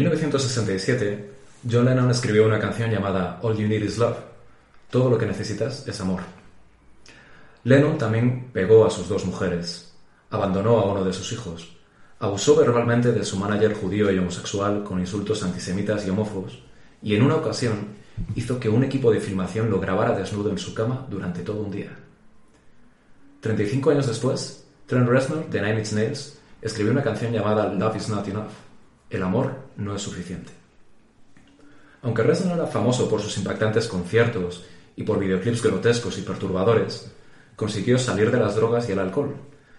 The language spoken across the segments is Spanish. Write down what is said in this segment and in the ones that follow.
1967, John Lennon escribió una canción llamada All You Need Is Love. Todo lo que necesitas es amor. Lennon también pegó a sus dos mujeres, abandonó a uno de sus hijos, abusó verbalmente de su manager judío y homosexual con insultos antisemitas y homófobos, y en una ocasión hizo que un equipo de filmación lo grabara desnudo en su cama durante todo un día. 35 años después, Trent Reznor de Nine Inch Nails escribió una canción llamada Love Is Not Enough el amor no es suficiente. Aunque Reznor era famoso por sus impactantes conciertos y por videoclips grotescos y perturbadores, consiguió salir de las drogas y el alcohol.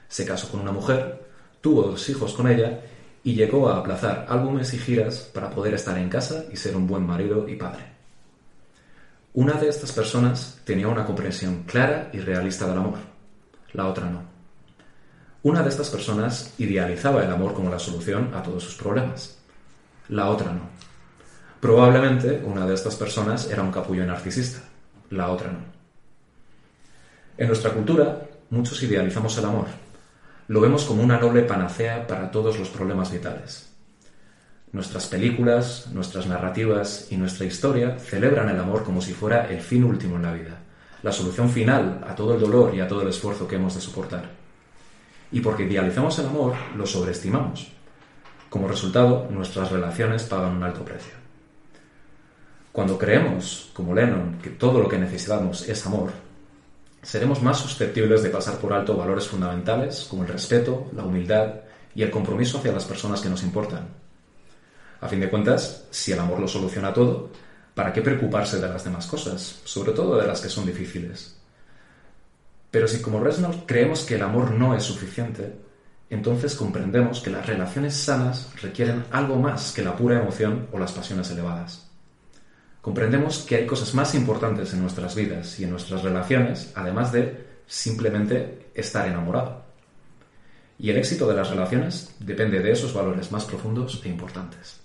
Se casó con una mujer, tuvo dos hijos con ella y llegó a aplazar álbumes y giras para poder estar en casa y ser un buen marido y padre. Una de estas personas tenía una comprensión clara y realista del amor, la otra no. Una de estas personas idealizaba el amor como la solución a todos sus problemas. La otra no. Probablemente una de estas personas era un capullo narcisista. La otra no. En nuestra cultura, muchos idealizamos el amor. Lo vemos como una noble panacea para todos los problemas vitales. Nuestras películas, nuestras narrativas y nuestra historia celebran el amor como si fuera el fin último en la vida, la solución final a todo el dolor y a todo el esfuerzo que hemos de soportar y porque idealizamos el amor, lo sobreestimamos. Como resultado, nuestras relaciones pagan un alto precio. Cuando creemos, como Lennon, que todo lo que necesitamos es amor, seremos más susceptibles de pasar por alto valores fundamentales como el respeto, la humildad y el compromiso hacia las personas que nos importan. A fin de cuentas, si el amor lo soluciona todo, ¿para qué preocuparse de las demás cosas, sobre todo de las que son difíciles? Pero si como Reznor creemos que el amor no es suficiente, entonces comprendemos que las relaciones sanas requieren algo más que la pura emoción o las pasiones elevadas. Comprendemos que hay cosas más importantes en nuestras vidas y en nuestras relaciones, además de simplemente estar enamorado. Y el éxito de las relaciones depende de esos valores más profundos e importantes.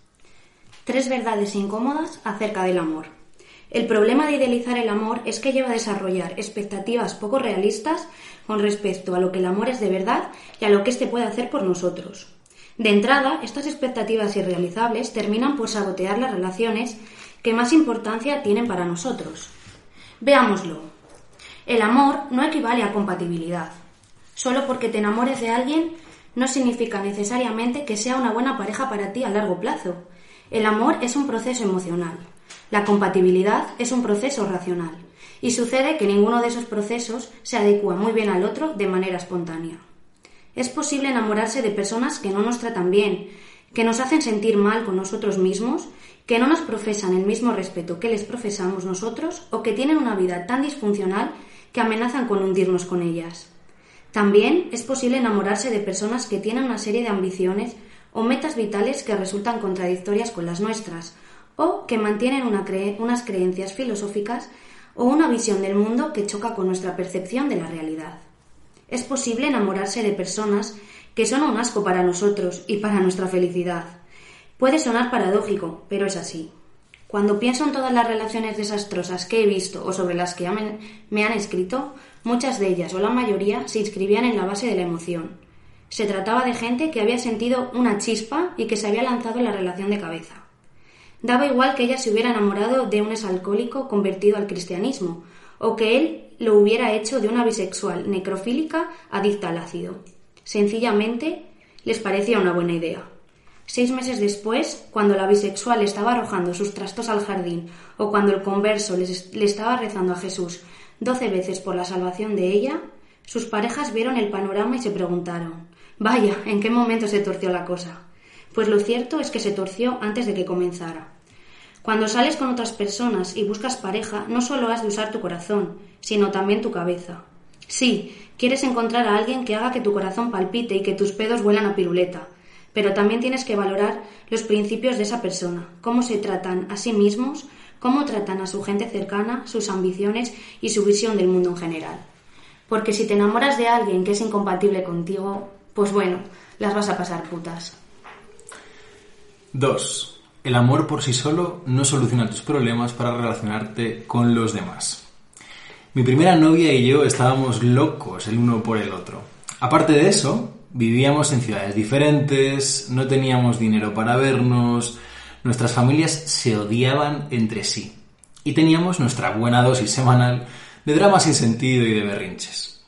Tres verdades incómodas acerca del amor. El problema de idealizar el amor es que lleva a desarrollar expectativas poco realistas con respecto a lo que el amor es de verdad y a lo que éste puede hacer por nosotros. De entrada, estas expectativas irrealizables terminan por sabotear las relaciones que más importancia tienen para nosotros. Veámoslo. El amor no equivale a compatibilidad. Solo porque te enamores de alguien no significa necesariamente que sea una buena pareja para ti a largo plazo. El amor es un proceso emocional. La compatibilidad es un proceso racional y sucede que ninguno de esos procesos se adecua muy bien al otro de manera espontánea. Es posible enamorarse de personas que no nos tratan bien, que nos hacen sentir mal con nosotros mismos, que no nos profesan el mismo respeto que les profesamos nosotros o que tienen una vida tan disfuncional que amenazan con hundirnos con ellas. También es posible enamorarse de personas que tienen una serie de ambiciones o metas vitales que resultan contradictorias con las nuestras, o que mantienen unas creencias filosóficas o una visión del mundo que choca con nuestra percepción de la realidad. Es posible enamorarse de personas que son un asco para nosotros y para nuestra felicidad. Puede sonar paradójico, pero es así. Cuando pienso en todas las relaciones desastrosas que he visto o sobre las que me han escrito, muchas de ellas o la mayoría se inscribían en la base de la emoción. Se trataba de gente que había sentido una chispa y que se había lanzado en la relación de cabeza. Daba igual que ella se hubiera enamorado de un exalcohólico convertido al cristianismo, o que él lo hubiera hecho de una bisexual necrofílica adicta al ácido. Sencillamente les parecía una buena idea. Seis meses después, cuando la bisexual estaba arrojando sus trastos al jardín o cuando el converso le estaba rezando a Jesús doce veces por la salvación de ella, sus parejas vieron el panorama y se preguntaron Vaya, ¿en qué momento se torció la cosa? Pues lo cierto es que se torció antes de que comenzara. Cuando sales con otras personas y buscas pareja, no solo has de usar tu corazón, sino también tu cabeza. Sí, quieres encontrar a alguien que haga que tu corazón palpite y que tus pedos vuelan a piruleta, pero también tienes que valorar los principios de esa persona, cómo se tratan a sí mismos, cómo tratan a su gente cercana, sus ambiciones y su visión del mundo en general. Porque si te enamoras de alguien que es incompatible contigo, pues bueno, las vas a pasar putas. 2. El amor por sí solo no soluciona tus problemas para relacionarte con los demás. Mi primera novia y yo estábamos locos el uno por el otro. Aparte de eso, vivíamos en ciudades diferentes, no teníamos dinero para vernos, nuestras familias se odiaban entre sí y teníamos nuestra buena dosis semanal de drama sin sentido y de berrinches.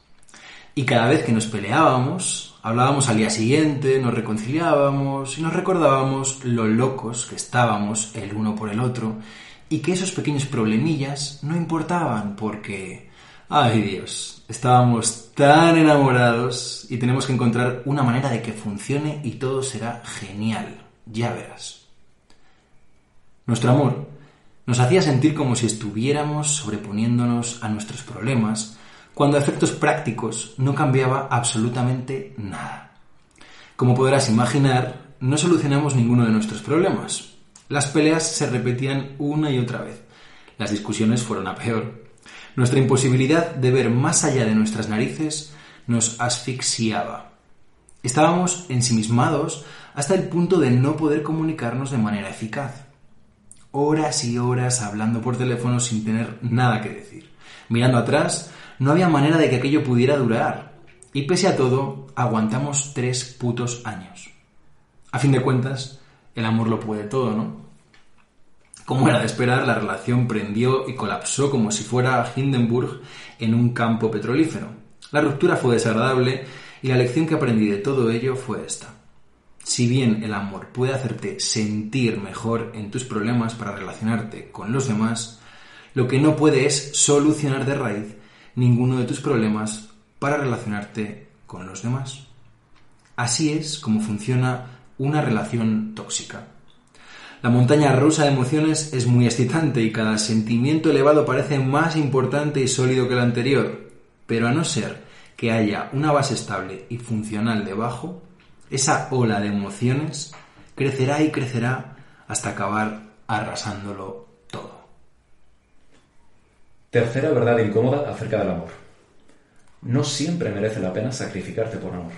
Y cada vez que nos peleábamos, hablábamos al día siguiente, nos reconciliábamos y nos recordábamos lo locos que estábamos el uno por el otro y que esos pequeños problemillas no importaban porque, ay Dios, estábamos tan enamorados y tenemos que encontrar una manera de que funcione y todo será genial, ya verás. Nuestro amor nos hacía sentir como si estuviéramos sobreponiéndonos a nuestros problemas, cuando a efectos prácticos no cambiaba absolutamente nada. Como podrás imaginar, no solucionamos ninguno de nuestros problemas. Las peleas se repetían una y otra vez. Las discusiones fueron a peor. Nuestra imposibilidad de ver más allá de nuestras narices nos asfixiaba. Estábamos ensimismados hasta el punto de no poder comunicarnos de manera eficaz horas y horas hablando por teléfono sin tener nada que decir. Mirando atrás, no había manera de que aquello pudiera durar. Y pese a todo, aguantamos tres putos años. A fin de cuentas, el amor lo puede todo, ¿no? Como era de esperar, la relación prendió y colapsó como si fuera Hindenburg en un campo petrolífero. La ruptura fue desagradable y la lección que aprendí de todo ello fue esta. Si bien el amor puede hacerte sentir mejor en tus problemas para relacionarte con los demás, lo que no puede es solucionar de raíz ninguno de tus problemas para relacionarte con los demás. Así es como funciona una relación tóxica. La montaña rusa de emociones es muy excitante y cada sentimiento elevado parece más importante y sólido que el anterior, pero a no ser que haya una base estable y funcional debajo, esa ola de emociones crecerá y crecerá hasta acabar arrasándolo. Tercera verdad incómoda acerca del amor. No siempre merece la pena sacrificarte por amor.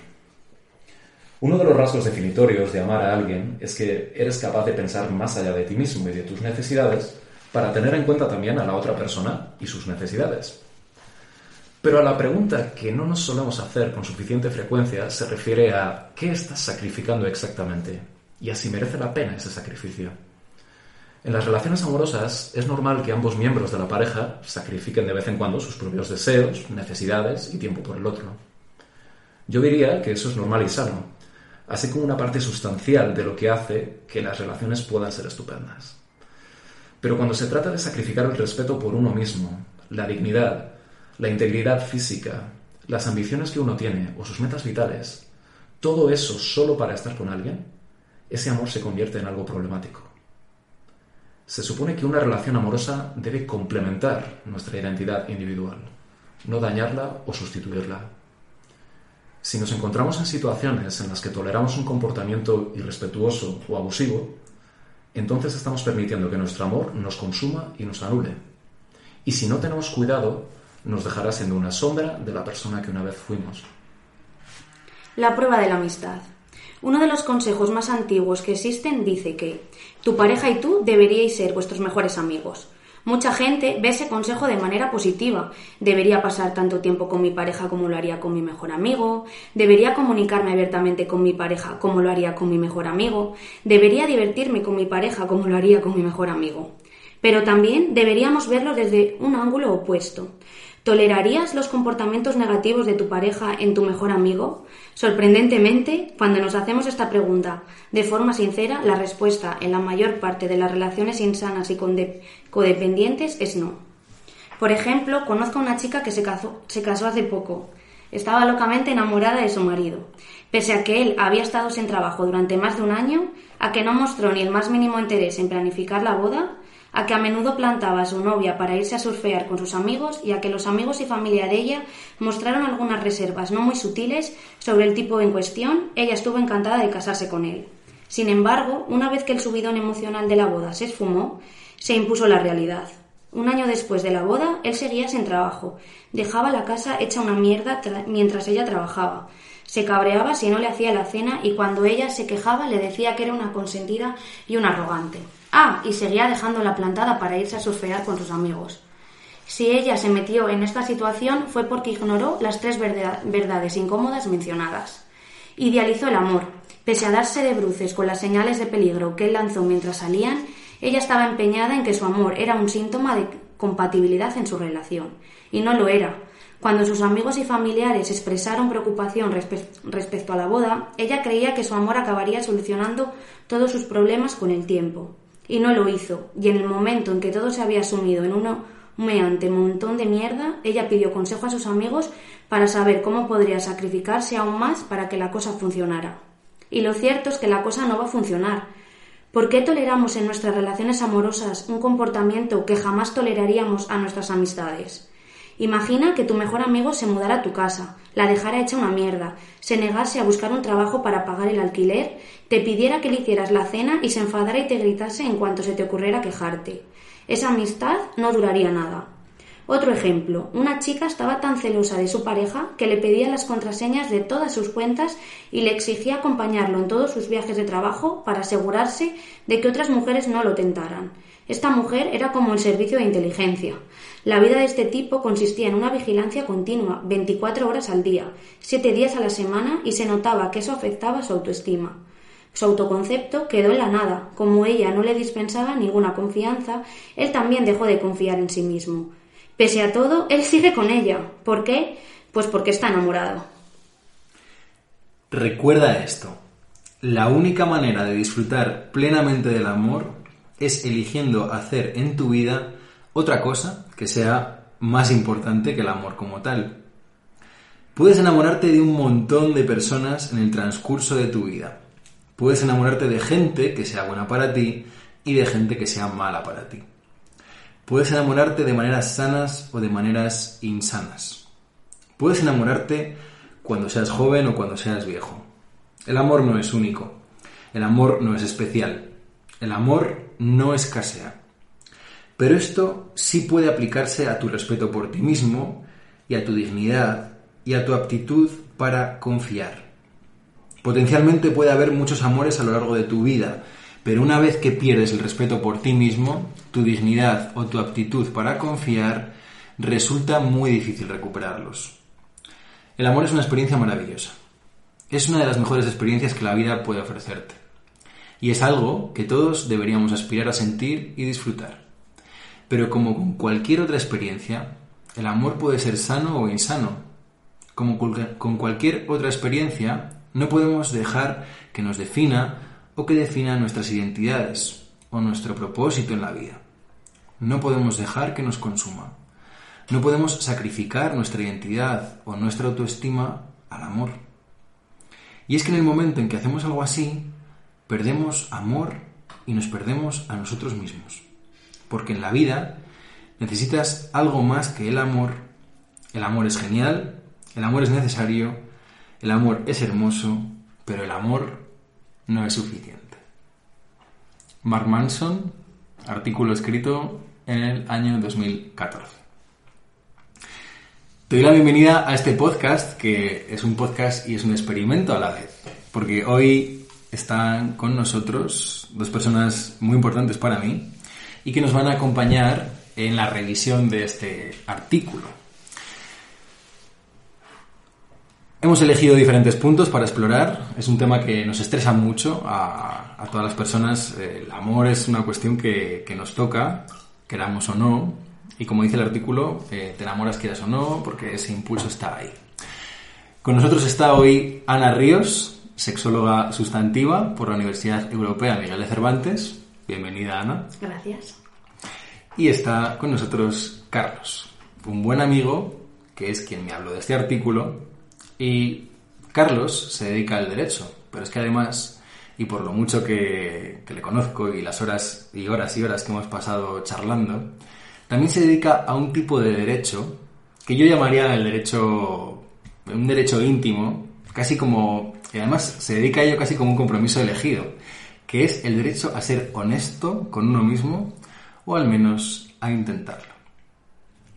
Uno de los rasgos definitorios de amar a alguien es que eres capaz de pensar más allá de ti mismo y de tus necesidades para tener en cuenta también a la otra persona y sus necesidades. Pero a la pregunta que no nos solemos hacer con suficiente frecuencia se refiere a ¿qué estás sacrificando exactamente? Y a si merece la pena ese sacrificio. En las relaciones amorosas es normal que ambos miembros de la pareja sacrifiquen de vez en cuando sus propios deseos, necesidades y tiempo por el otro. Yo diría que eso es normal y sano, así como una parte sustancial de lo que hace que las relaciones puedan ser estupendas. Pero cuando se trata de sacrificar el respeto por uno mismo, la dignidad, la integridad física, las ambiciones que uno tiene o sus metas vitales, todo eso solo para estar con alguien, ese amor se convierte en algo problemático. Se supone que una relación amorosa debe complementar nuestra identidad individual, no dañarla o sustituirla. Si nos encontramos en situaciones en las que toleramos un comportamiento irrespetuoso o abusivo, entonces estamos permitiendo que nuestro amor nos consuma y nos anule. Y si no tenemos cuidado, nos dejará siendo una sombra de la persona que una vez fuimos. La prueba de la amistad. Uno de los consejos más antiguos que existen dice que tu pareja y tú deberíais ser vuestros mejores amigos. Mucha gente ve ese consejo de manera positiva. Debería pasar tanto tiempo con mi pareja como lo haría con mi mejor amigo. Debería comunicarme abiertamente con mi pareja como lo haría con mi mejor amigo. Debería divertirme con mi pareja como lo haría con mi mejor amigo. Pero también deberíamos verlo desde un ángulo opuesto. ¿Tolerarías los comportamientos negativos de tu pareja en tu mejor amigo? Sorprendentemente, cuando nos hacemos esta pregunta de forma sincera, la respuesta en la mayor parte de las relaciones insanas y codependientes es no. Por ejemplo, conozco a una chica que se casó, se casó hace poco. Estaba locamente enamorada de su marido. pese a que él había estado sin trabajo durante más de un año, a que no mostró ni el más mínimo interés en planificar la boda, a que a menudo plantaba a su novia para irse a surfear con sus amigos y a que los amigos y familia de ella mostraron algunas reservas no muy sutiles sobre el tipo en cuestión, ella estuvo encantada de casarse con él. Sin embargo, una vez que el subidón emocional de la boda se esfumó, se impuso la realidad. Un año después de la boda, él seguía sin trabajo, dejaba la casa hecha una mierda mientras ella trabajaba, se cabreaba si no le hacía la cena y cuando ella se quejaba le decía que era una consentida y una arrogante. Ah, y seguía dejándola plantada para irse a surfear con sus amigos. Si ella se metió en esta situación fue porque ignoró las tres verdades incómodas mencionadas. Idealizó el amor. Pese a darse de bruces con las señales de peligro que él lanzó mientras salían, ella estaba empeñada en que su amor era un síntoma de compatibilidad en su relación. Y no lo era. Cuando sus amigos y familiares expresaron preocupación respecto a la boda, ella creía que su amor acabaría solucionando todos sus problemas con el tiempo. Y no lo hizo, y en el momento en que todo se había sumido en un humeante montón de mierda, ella pidió consejo a sus amigos para saber cómo podría sacrificarse aún más para que la cosa funcionara. Y lo cierto es que la cosa no va a funcionar. ¿Por qué toleramos en nuestras relaciones amorosas un comportamiento que jamás toleraríamos a nuestras amistades? Imagina que tu mejor amigo se mudara a tu casa, la dejara hecha una mierda, se negase a buscar un trabajo para pagar el alquiler, te pidiera que le hicieras la cena y se enfadara y te gritase en cuanto se te ocurriera quejarte. Esa amistad no duraría nada. Otro ejemplo, una chica estaba tan celosa de su pareja que le pedía las contraseñas de todas sus cuentas y le exigía acompañarlo en todos sus viajes de trabajo para asegurarse de que otras mujeres no lo tentaran. Esta mujer era como el servicio de inteligencia. La vida de este tipo consistía en una vigilancia continua, 24 horas al día, 7 días a la semana, y se notaba que eso afectaba su autoestima. Su autoconcepto quedó en la nada. Como ella no le dispensaba ninguna confianza, él también dejó de confiar en sí mismo. Pese a todo, él sigue con ella. ¿Por qué? Pues porque está enamorado. Recuerda esto. La única manera de disfrutar plenamente del amor es eligiendo hacer en tu vida otra cosa que sea más importante que el amor como tal. Puedes enamorarte de un montón de personas en el transcurso de tu vida. Puedes enamorarte de gente que sea buena para ti y de gente que sea mala para ti. Puedes enamorarte de maneras sanas o de maneras insanas. Puedes enamorarte cuando seas joven o cuando seas viejo. El amor no es único. El amor no es especial. El amor no escasea. Pero esto sí puede aplicarse a tu respeto por ti mismo y a tu dignidad y a tu aptitud para confiar. Potencialmente puede haber muchos amores a lo largo de tu vida, pero una vez que pierdes el respeto por ti mismo, tu dignidad o tu aptitud para confiar, resulta muy difícil recuperarlos. El amor es una experiencia maravillosa. Es una de las mejores experiencias que la vida puede ofrecerte y es algo que todos deberíamos aspirar a sentir y disfrutar. Pero como con cualquier otra experiencia, el amor puede ser sano o insano. Como con cualquier otra experiencia, no podemos dejar que nos defina o que defina nuestras identidades o nuestro propósito en la vida. No podemos dejar que nos consuma. No podemos sacrificar nuestra identidad o nuestra autoestima al amor. Y es que en el momento en que hacemos algo así, perdemos amor y nos perdemos a nosotros mismos. Porque en la vida necesitas algo más que el amor. El amor es genial, el amor es necesario, el amor es hermoso, pero el amor no es suficiente. Mark Manson, artículo escrito en el año 2014. Te doy la bienvenida a este podcast, que es un podcast y es un experimento a la vez, porque hoy están con nosotros dos personas muy importantes para mí y que nos van a acompañar en la revisión de este artículo. Hemos elegido diferentes puntos para explorar. Es un tema que nos estresa mucho a, todas las personas. El amor es una cuestión que, nos toca, queramos o no. Y como dice el artículo, eh, te enamoras quieras o no, porque ese impulso está ahí. Con nosotros está hoy Ana Ríos, sexóloga sustantiva por la Universidad Europea Miguel de Cervantes. Bienvenida, Ana. Gracias. Y está con nosotros Carlos, un buen amigo que es quien me habló de este artículo y Carlos se dedica al derecho, pero es que además, y por lo mucho que, que le conozco y las horas y horas y horas que hemos pasado charlando, también se dedica a un tipo de derecho que yo llamaría el derecho, un derecho íntimo, casi como, y además se dedica a ello casi como un compromiso elegido, que es el derecho a ser honesto con uno mismo o al menos a intentarlo.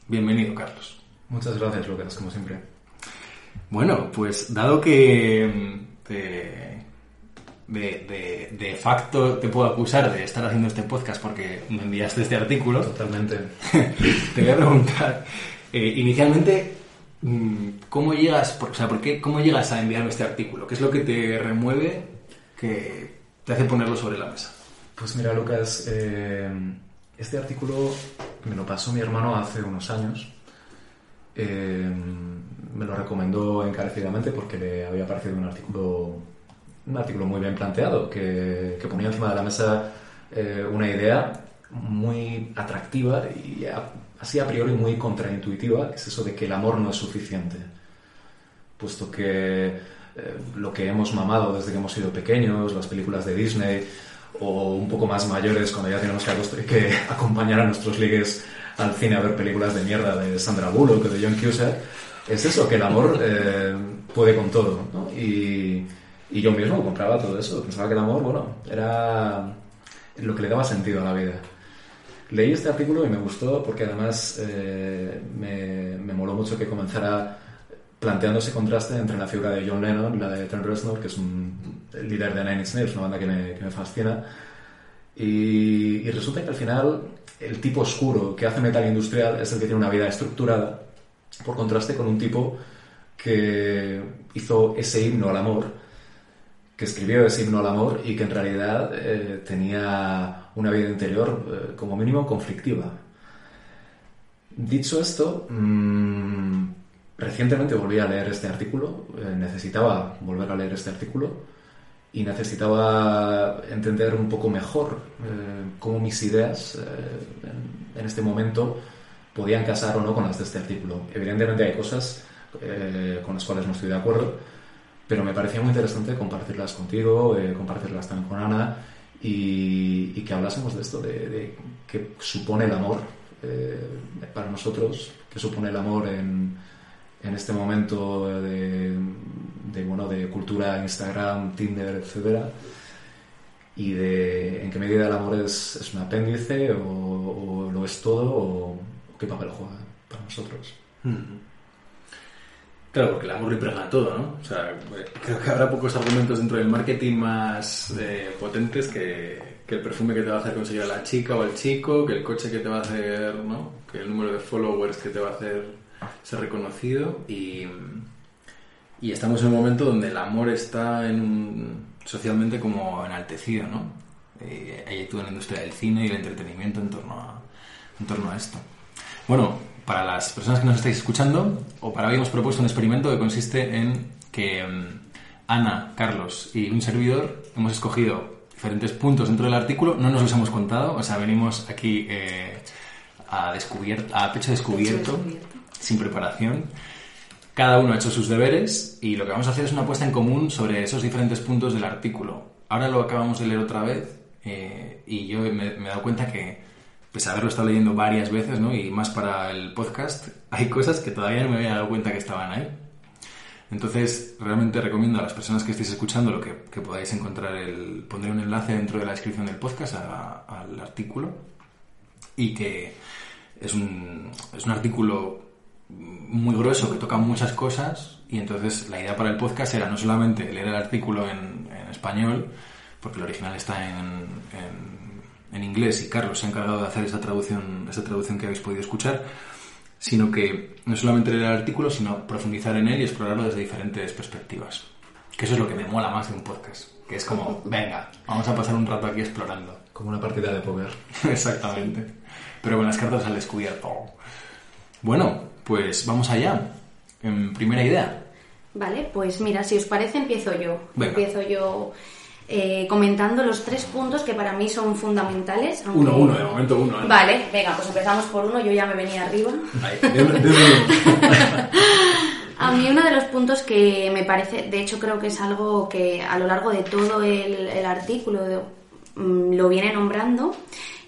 Bienvenido, Carlos. Muchas gracias, Lucas, como siempre. Bueno, pues dado que mm, de, de, de, facto te puedo acusar de estar haciendo este podcast porque me enviaste este artículo. Totalmente. te voy a preguntar, eh, inicialmente, mm, ¿cómo llegas, o sea, ¿por qué, ¿cómo llegas a enviarme este artículo? ¿Qué es lo que te remueve que te hace ponerlo sobre la mesa? Pues mira, Lucas, eh, este artículo me lo pasó mi hermano hace unos años. Eh, me lo recomendó encarecidamente porque le había parecido un artículo, un artículo muy bien planteado, que, ponía encima de la mesa eh, una idea muy atractiva y así a priori muy contraintuitiva, que es eso de que el amor no es suficiente, puesto que eh, lo que hemos mamado desde que hemos sido pequeños, las películas de Disney, o un poco más mayores cuando ya tenemos que, que acompañar a nuestros ligues al cine a ver películas de mierda de Sandra Bullock o de John Cusack, es eso, que el amor eh, puede con todo, ¿no? Y, y, yo mismo compraba todo eso, pensaba que el amor, bueno, era lo que le daba sentido a la vida. Leí este artículo y me gustó porque además eh, me, me moló mucho que comenzara planteando ese contraste entre la figura de John Lennon y la de Trent Reznor, que es un líder de Nine Inch Nails, una banda que me, que me fascina. Y, y, resulta que al final el tipo oscuro que hace metal industrial es el que tiene una vida estructurada por contraste con un tipo que hizo ese himno al amor, que escribió ese himno al amor y que en realidad eh, tenía una vida interior eh, como mínimo conflictiva. Dicho esto, mmm, recientemente volví a leer este artículo, eh, necesitaba volver a leer este artículo y necesitaba entender un poco mejor cómo mis ideas en este momento podían casar o no con las de este artículo. Evidentemente hay cosas eh, con las cuales no estoy de acuerdo, pero me parecía muy interesante compartirlas contigo, eh, compartirlas también con Ana y, que hablásemos de esto, de, qué supone el amor eh, para nosotros, qué supone el amor en, en este momento de, bueno, de cultura Instagram, Tinder, etcétera y de en qué medida el amor es, es un apéndice o, o, lo es todo o, qué papel juega para nosotros. Claro, porque el amor lo impregna todo, ¿no? O sea, creo que habrá pocos argumentos dentro del marketing más eh, potentes que, el perfume que te va a hacer conseguir a la chica o al chico, que el coche que te va a hacer, ¿no? Que el número de followers que te va a hacer ser reconocido y, y estamos en un momento donde el amor está en socialmente como enaltecido, ¿no? Eh, hay toda la industria del cine y el entretenimiento en torno a, en torno a esto. Bueno, para las personas que nos estáis escuchando, o para hoy hemos propuesto un experimento que consiste en que mm, Ana, Carlos y un servidor hemos escogido diferentes puntos dentro del artículo, no nos los hemos contado, o sea, venimos aquí eh, a, descubierto, a pecho descubierto, sin preparación. Cada uno ha hecho sus deberes y lo que vamos a hacer es una apuesta en común sobre esos diferentes puntos del artículo. Ahora lo acabamos de leer otra vez eh, y yo me he dado cuenta que pese a haberlo estado leyendo varias veces, ¿no? Y más para el podcast, hay cosas que todavía no me había dado cuenta que estaban ahí. Entonces, realmente recomiendo a las personas que estéis escuchando lo que, podáis encontrar el... Pondré un enlace dentro de la descripción del podcast al artículo y que es un, es un artículo muy grueso que toca muchas cosas y entonces la idea para el podcast era no solamente leer el artículo en, español, porque el original está en en inglés y Carlos se ha encargado de hacer esa traducción, esa traducción que habéis podido escuchar, sino que no solamente leer el artículo, sino profundizar en él y explorarlo desde diferentes perspectivas. Que eso es lo que me mola más de un podcast, que es como, venga, vamos a pasar un rato aquí explorando. Como una partida de póker. Exactamente. Pero con las cartas al descubierto. Bueno, pues vamos allá. En primera idea. Vale, pues mira, si os parece empiezo yo. Empiezo yo eh, comentando los tres puntos que para mí son fundamentales. Uno, uno, de momento uno. ¿eh? Vale, venga, pues empezamos por uno, yo ya me venía arriba. A mí uno de los puntos que me parece, de hecho creo que es algo que a lo largo de todo el, el artículo mm, lo viene nombrando,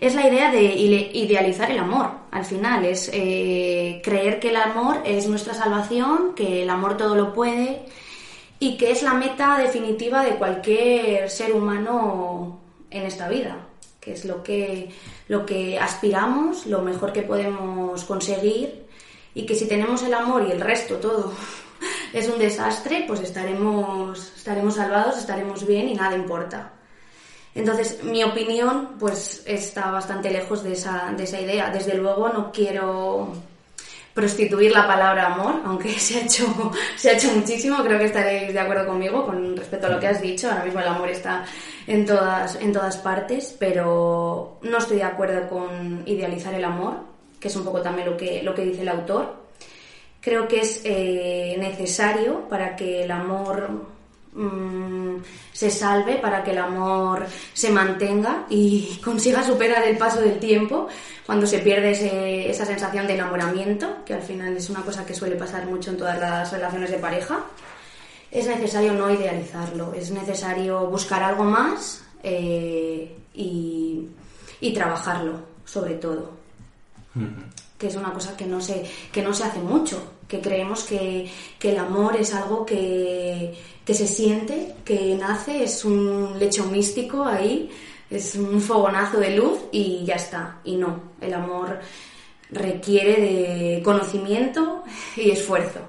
es la idea de ide- idealizar el amor. Al final es eh, creer que el amor es nuestra salvación, que el amor todo lo puede y que es la meta definitiva de cualquier ser humano en esta vida, que es lo que, lo que aspiramos, lo mejor que podemos conseguir y que si tenemos el amor y el resto todo es un desastre, pues estaremos, estaremos salvados, estaremos bien y nada importa. Entonces, mi opinión, pues está bastante lejos de esa, de esa idea. Desde luego no quiero prostituir la palabra amor, aunque se ha hecho, se ha hecho muchísimo, creo que estaréis de acuerdo conmigo con respecto a lo que has dicho. Ahora mismo el amor está en todas, en todas partes, pero no estoy de acuerdo con idealizar el amor, que es un poco también lo que, lo que dice el autor. Creo que es eh, necesario para que el amor mm, se salve, para que el amor se mantenga y consiga superar el paso del tiempo cuando se pierde ese- esa sensación de enamoramiento, que al final es una cosa que suele pasar mucho en todas las relaciones de pareja. Es necesario no idealizarlo, es necesario buscar algo más eh, y, y trabajarlo, sobre todo que es una cosa que no se, que no se hace mucho, que creemos que, que el amor es algo que, que se siente, que nace, es un lecho místico ahí, es un fogonazo de luz y ya está. Y no, el amor requiere de conocimiento y esfuerzo.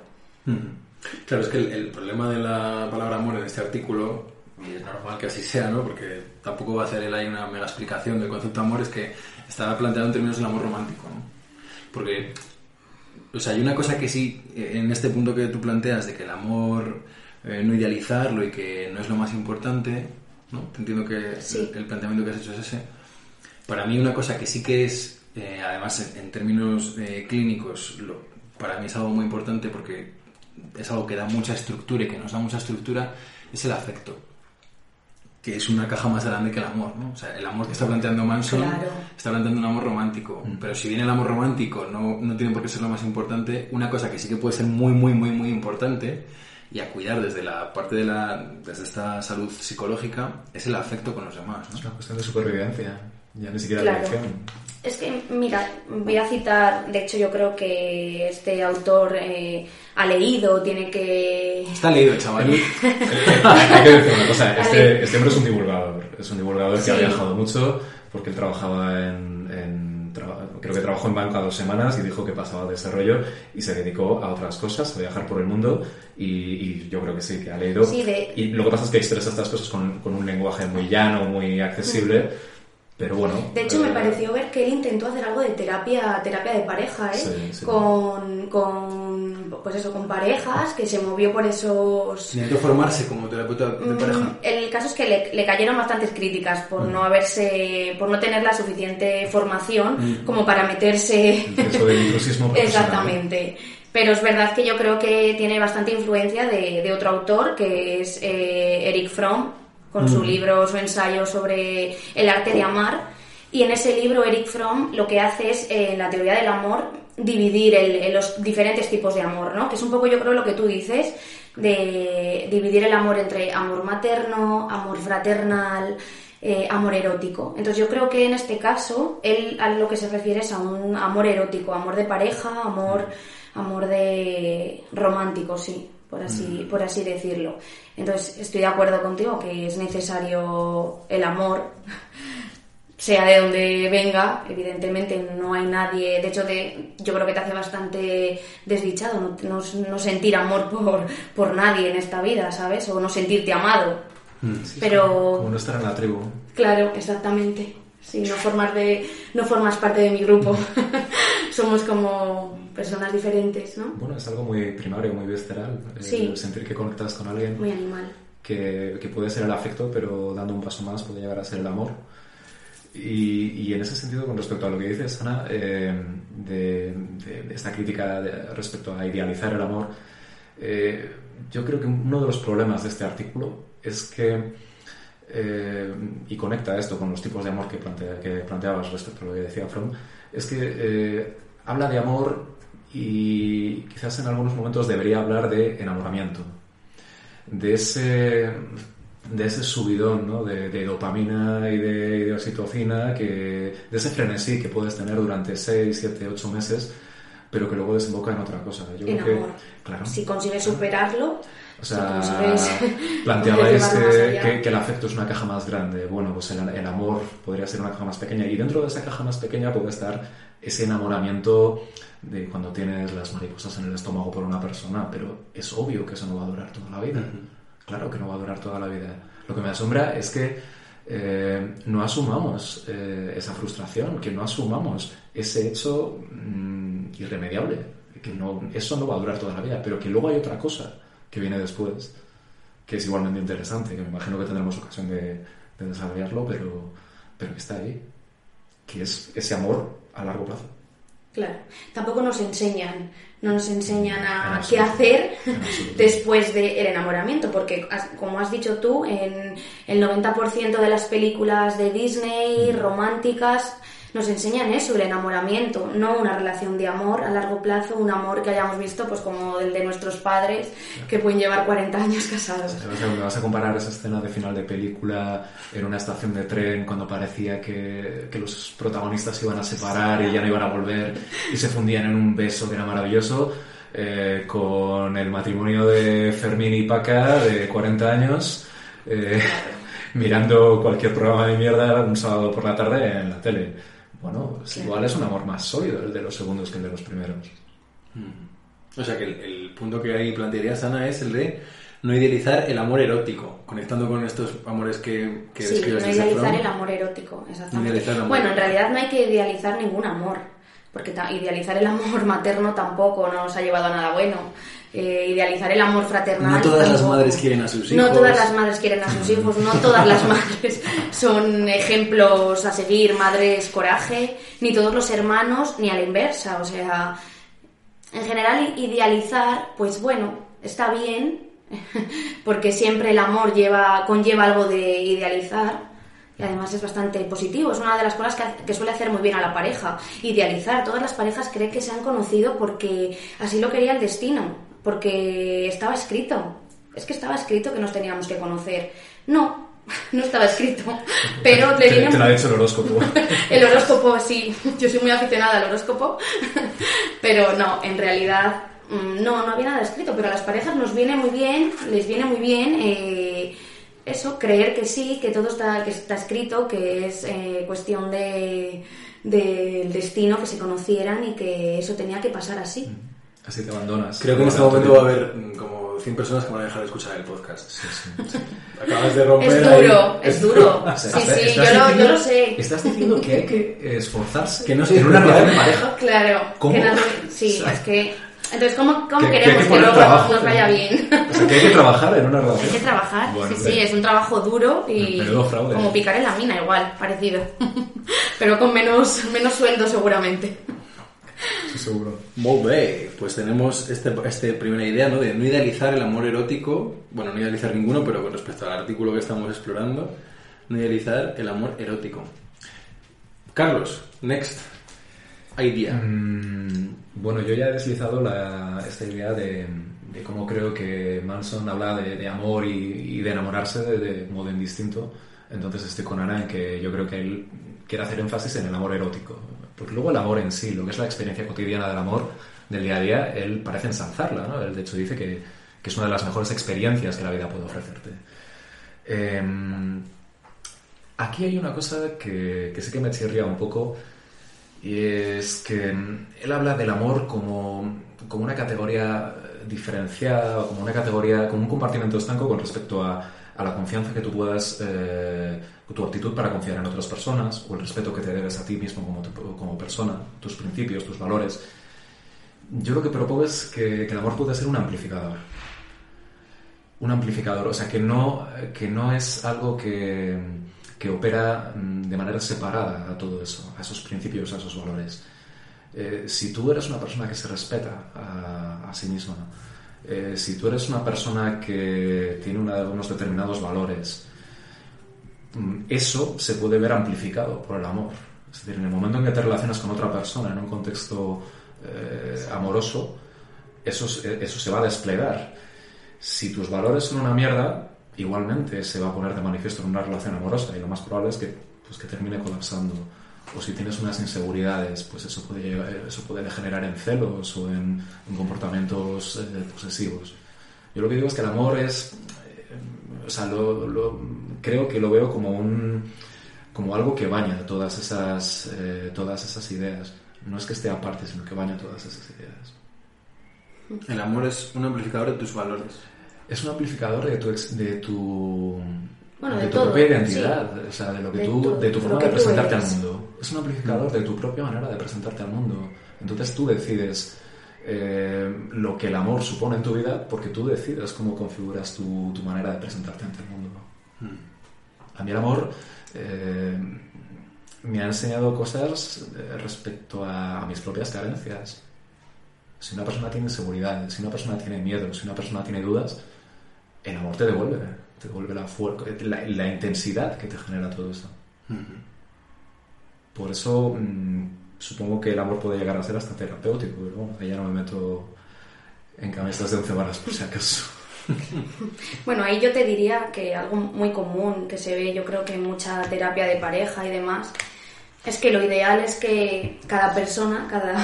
Claro, es que el, el problema de la palabra amor en este artículo, y es normal que así sea, ¿no? Porque tampoco va a hacer él ahí una mega explicación del concepto de amor, es que estaba planteado en términos del amor romántico, ¿no? Porque, o sea, hay una cosa que sí, eh, en este punto que tú planteas de que el amor, eh, no idealizarlo y que no es lo más importante, ¿no? Te entiendo que Sí. el, el planteamiento que has hecho es ese. Para mí una cosa que sí que es, eh, además en, en términos eh, clínicos, lo- para mí es algo muy importante porque es algo que da mucha estructura y que nos da mucha estructura, es el afecto. Que es una caja más grande que el amor, ¿no? O sea, el amor que está planteando Manson Claro. está planteando un amor romántico. Pero si bien el amor romántico no, no tiene por qué ser lo más importante, una cosa que sí que puede ser muy, muy, muy, muy importante y a cuidar desde la parte de la, desde esta salud psicológica es el afecto con los demás, ¿no? Es una cuestión de supervivencia, ya ni siquiera Claro. de elección. Es que, mira, voy a citar, de hecho yo creo que este autor eh, ha leído, tiene que... Está leído, chaval. Hay que decir una cosa, este, este hombre es un divulgador, es un divulgador que Sí. ha viajado mucho porque él trabajaba en, creo que trabajó en banca dos semanas y dijo que pasaba de ese rollo y se dedicó a otras cosas, a viajar por el mundo y, y yo creo que sí, que ha leído. Sí, de- Y lo que pasa es que expresa estas cosas con, con un lenguaje muy llano, muy accesible, pero bueno. De hecho, me eh, pareció ver que él intentó hacer algo de terapia, terapia de pareja, ¿eh? Sí, sí. Con, con, pues eso, con parejas, que se movió por esos... Intentó formarse como terapeuta de pareja. Mm, El caso es que le, le cayeron bastantes críticas por no haberse, por no tener la suficiente formación como para meterse. Intrusismo profesional. Exactamente. Pero es verdad que yo creo que tiene bastante influencia de, de otro autor, que es eh, Eric Fromm, con su libro, su ensayo sobre el arte de amar. Y en ese libro, Eric Fromm lo que hace es, eh, en la teoría del amor, dividir el- los diferentes tipos de amor, ¿no? Que es un poco, yo creo, lo que tú dices, de dividir el amor entre amor materno, amor fraternal, eh, amor erótico. Entonces yo creo que en este caso él a lo que se refiere es a un amor erótico, amor de pareja, amor, amor de romántico, sí, por así, por así decirlo. Entonces estoy de acuerdo contigo que es necesario el amor, sea de donde venga, evidentemente no hay nadie, de hecho de, yo creo que te hace bastante desdichado no, no- no sentir amor por, por nadie en esta vida, ¿sabes? O no sentirte amado. Sí, Pero- Como no estar en la tribu. Claro, exactamente. Sí, no formar de, no formas parte de mi grupo. Somos como personas diferentes, ¿no? Bueno, es algo muy primario, muy visceral. el Sí. sentir que conectas con alguien. Muy animal. que, que puede ser el afecto, pero dando un paso más puede llegar a ser el amor. Y, y en ese sentido, con respecto a lo que dices, Ana, eh, de, de- de esta crítica de- respecto a idealizar el amor, eh, yo creo que uno de los problemas de este artículo es que, eh, y conecta esto con los tipos de amor que, plantea- que planteabas respecto a lo que decía Fromm, es que eh, habla de amor y quizás en algunos momentos debería hablar de enamoramiento, de ese, de ese subidón ¿no? de, de, dopamina y de, y de, oxitocina, que, de ese frenesí que puedes tener durante 6, 7, 8 meses, pero que luego desemboca en otra cosa. Yo en creo amor. Que, claro, si consigues superarlo, o sea, planteabais que, que, que, el afecto es una caja más grande. Bueno, pues el, el, amor podría ser una caja más pequeña. Y dentro de esa caja más pequeña puede estar ese enamoramiento de cuando tienes las mariposas en el estómago por una persona, pero es obvio que eso no va a durar toda la vida. Claro que no va a durar toda la vida. Lo que me asombra es que eh, no asumamos eh, esa frustración, que no asumamos ese hecho mmm, irremediable, que no, eso no va a durar toda la vida, pero que luego hay otra cosa que viene después, que es igualmente interesante, que me imagino que tendremos ocasión de, de desarrollarlo, pero, pero que está ahí, que es ese amor a largo plazo. Claro, tampoco nos enseñan, no nos enseñan a qué hacer después del enamoramiento, porque como has dicho tú, en el 90% de las películas de Disney románticas nos enseñan eso, el enamoramiento, no una relación de amor a largo plazo, un amor que hayamos visto pues como el de nuestros padres que pueden llevar 40 años casados. me vas a comparar esa escena de final de película en una estación de tren cuando parecía que, que los protagonistas se iban a separar y ya no iban a volver y se fundían en un beso que era maravilloso? Eh, con el matrimonio de Fermín y Paca de 40 años, eh, mirando cualquier programa de mierda un sábado por la tarde en la tele bueno, igual es un amor más sólido el de los segundos que el de los primeros. Mm. O sea que el, punto que ahí plantearía Sana es el de no idealizar el amor erótico, conectando con estos amores que, que Sí, no idealizar el amor erótico, exactamente. bueno, en realidad no hay que idealizar ningún amor, porque idealizar el amor materno tampoco nos ha llevado a nada bueno. Eh, idealizar el amor fraternal. No todas las madres quieren a sus hijos. No todas las madres quieren a sus hijos, no todas las madres son ejemplos a seguir, madres coraje, ni todos los hermanos, ni a la inversa. O sea, en general idealizar, pues bueno, está bien, porque siempre el amor lleva, conlleva algo de idealizar. Y además es bastante positivo, es una de las cosas que, que, suele hacer muy bien a la pareja. Idealizar, todas las parejas creen que se han conocido porque así lo quería el destino porque estaba escrito. Es que estaba escrito que nos teníamos que conocer. No, no estaba escrito. Pero te, te lo ha el horóscopo. el horóscopo, sí. Yo soy muy aficionada al horóscopo. pero no, en realidad mm, no, no había nada escrito. Pero a las parejas nos viene muy bien, les viene muy bien. Eh, eso, creer que sí, que todo está, que está escrito, que es eh, cuestión de del destino, que se conocieran y que eso tenía que pasar así. Así te abandonas. Creo que en este momento va a haber mm, como 100 personas que van a dejar de escuchar el podcast. Sí, sí, Acabas de romper. Es duro, es duro. sí, sí, yo lo, yo lo, sé. ¿Estás diciendo que hay que esforzarse que no se en una relación de pareja? Claro. ¿Cómo? sí, es que. Entonces, ¿cómo, cómo queremos que, luego nos vaya bien? O sea, que hay que trabajar en una relación. Hay que trabajar, sí, sí, es un trabajo duro y como picar en la mina, igual, parecido. Pero con menos, menos sueldo seguramente. Sí, seguro. Bien. Pues tenemos esta este primera idea, ¿no? De no idealizar el amor erótico. Bueno, no idealizar ninguno, pero con respecto al artículo que estamos explorando, no idealizar el amor erótico. Carlos, next idea. Mm, bueno, yo ya he deslizado la, esta idea de, de, cómo creo que Manson habla de, de amor y, y, de enamorarse de, de modo indistinto. Entonces estoy con Ana en que yo creo que él quiere hacer énfasis en el amor erótico. Porque luego el amor en sí, lo que es la experiencia cotidiana del amor, del día a día, él parece ensalzarla, ¿no? Él de hecho dice que, que es una de las mejores experiencias que la vida puede ofrecerte. Eh, aquí hay una cosa que, que sé que me chirría un poco y es que él habla del amor como, como una categoría diferenciada, como una categoría, como un compartimento estanco con respecto a, a la confianza que tú puedas eh, tu actitud para confiar en otras personas o el respeto que te debes a ti mismo como, como persona, tus principios, tus valores. Yo lo que propongo es que, el amor puede ser un amplificador. Un amplificador, o sea, que no, que no es algo que, que opera mm, de manera separada a todo eso, a esos principios, a esos valores. Eh, si tú eres una persona que se respeta a, sí misma, eh, si tú eres una persona que tiene una, unos determinados valores, eso se puede ver amplificado por el amor. Es decir, en el momento en que te relacionas con otra persona en un contexto eh, amoroso, eso, eso se va a desplegar. Si tus valores son una mierda, igualmente se va a poner de manifiesto en una relación amorosa y lo más probable es que, pues, que termine colapsando. O si tienes unas inseguridades, pues eso puede, eso puede degenerar en celos o en, comportamientos eh, posesivos. Yo lo que digo es que el amor es, eh, o sea, lo, creo que lo veo como un como algo que baña todas esas, eh, todas esas ideas. No es que esté aparte, sino que baña todas esas ideas. El amor es un amplificador de tus valores es un amplificador de tu, de tu, de, tu propia identidad, o sea, de, lo que tú, de tu forma de presentarte al mundo. Es un amplificador de tu propia manera de presentarte al mundo. Entonces tú decides eh, lo que el amor supone en tu vida porque tú decides cómo configuras tu, tu manera de presentarte ante el mundo. Hmm. A mí el amor eh, me ha enseñado cosas eh, respecto a, a mis propias carencias. Si una persona tiene seguridad, si una persona tiene miedo, si una persona tiene dudas, el amor te devuelve, te devuelve la, la, la intensidad que te genera todo eso. Por eso mm, supongo que el amor puede llegar a ser hasta terapéutico, pero bueno, ahí ya no me meto en camisas de once varas por si acaso. bueno, ahí yo te diría que algo muy común que se ve, yo creo que en mucha terapia de pareja y demás, es que lo ideal es que cada persona, cada,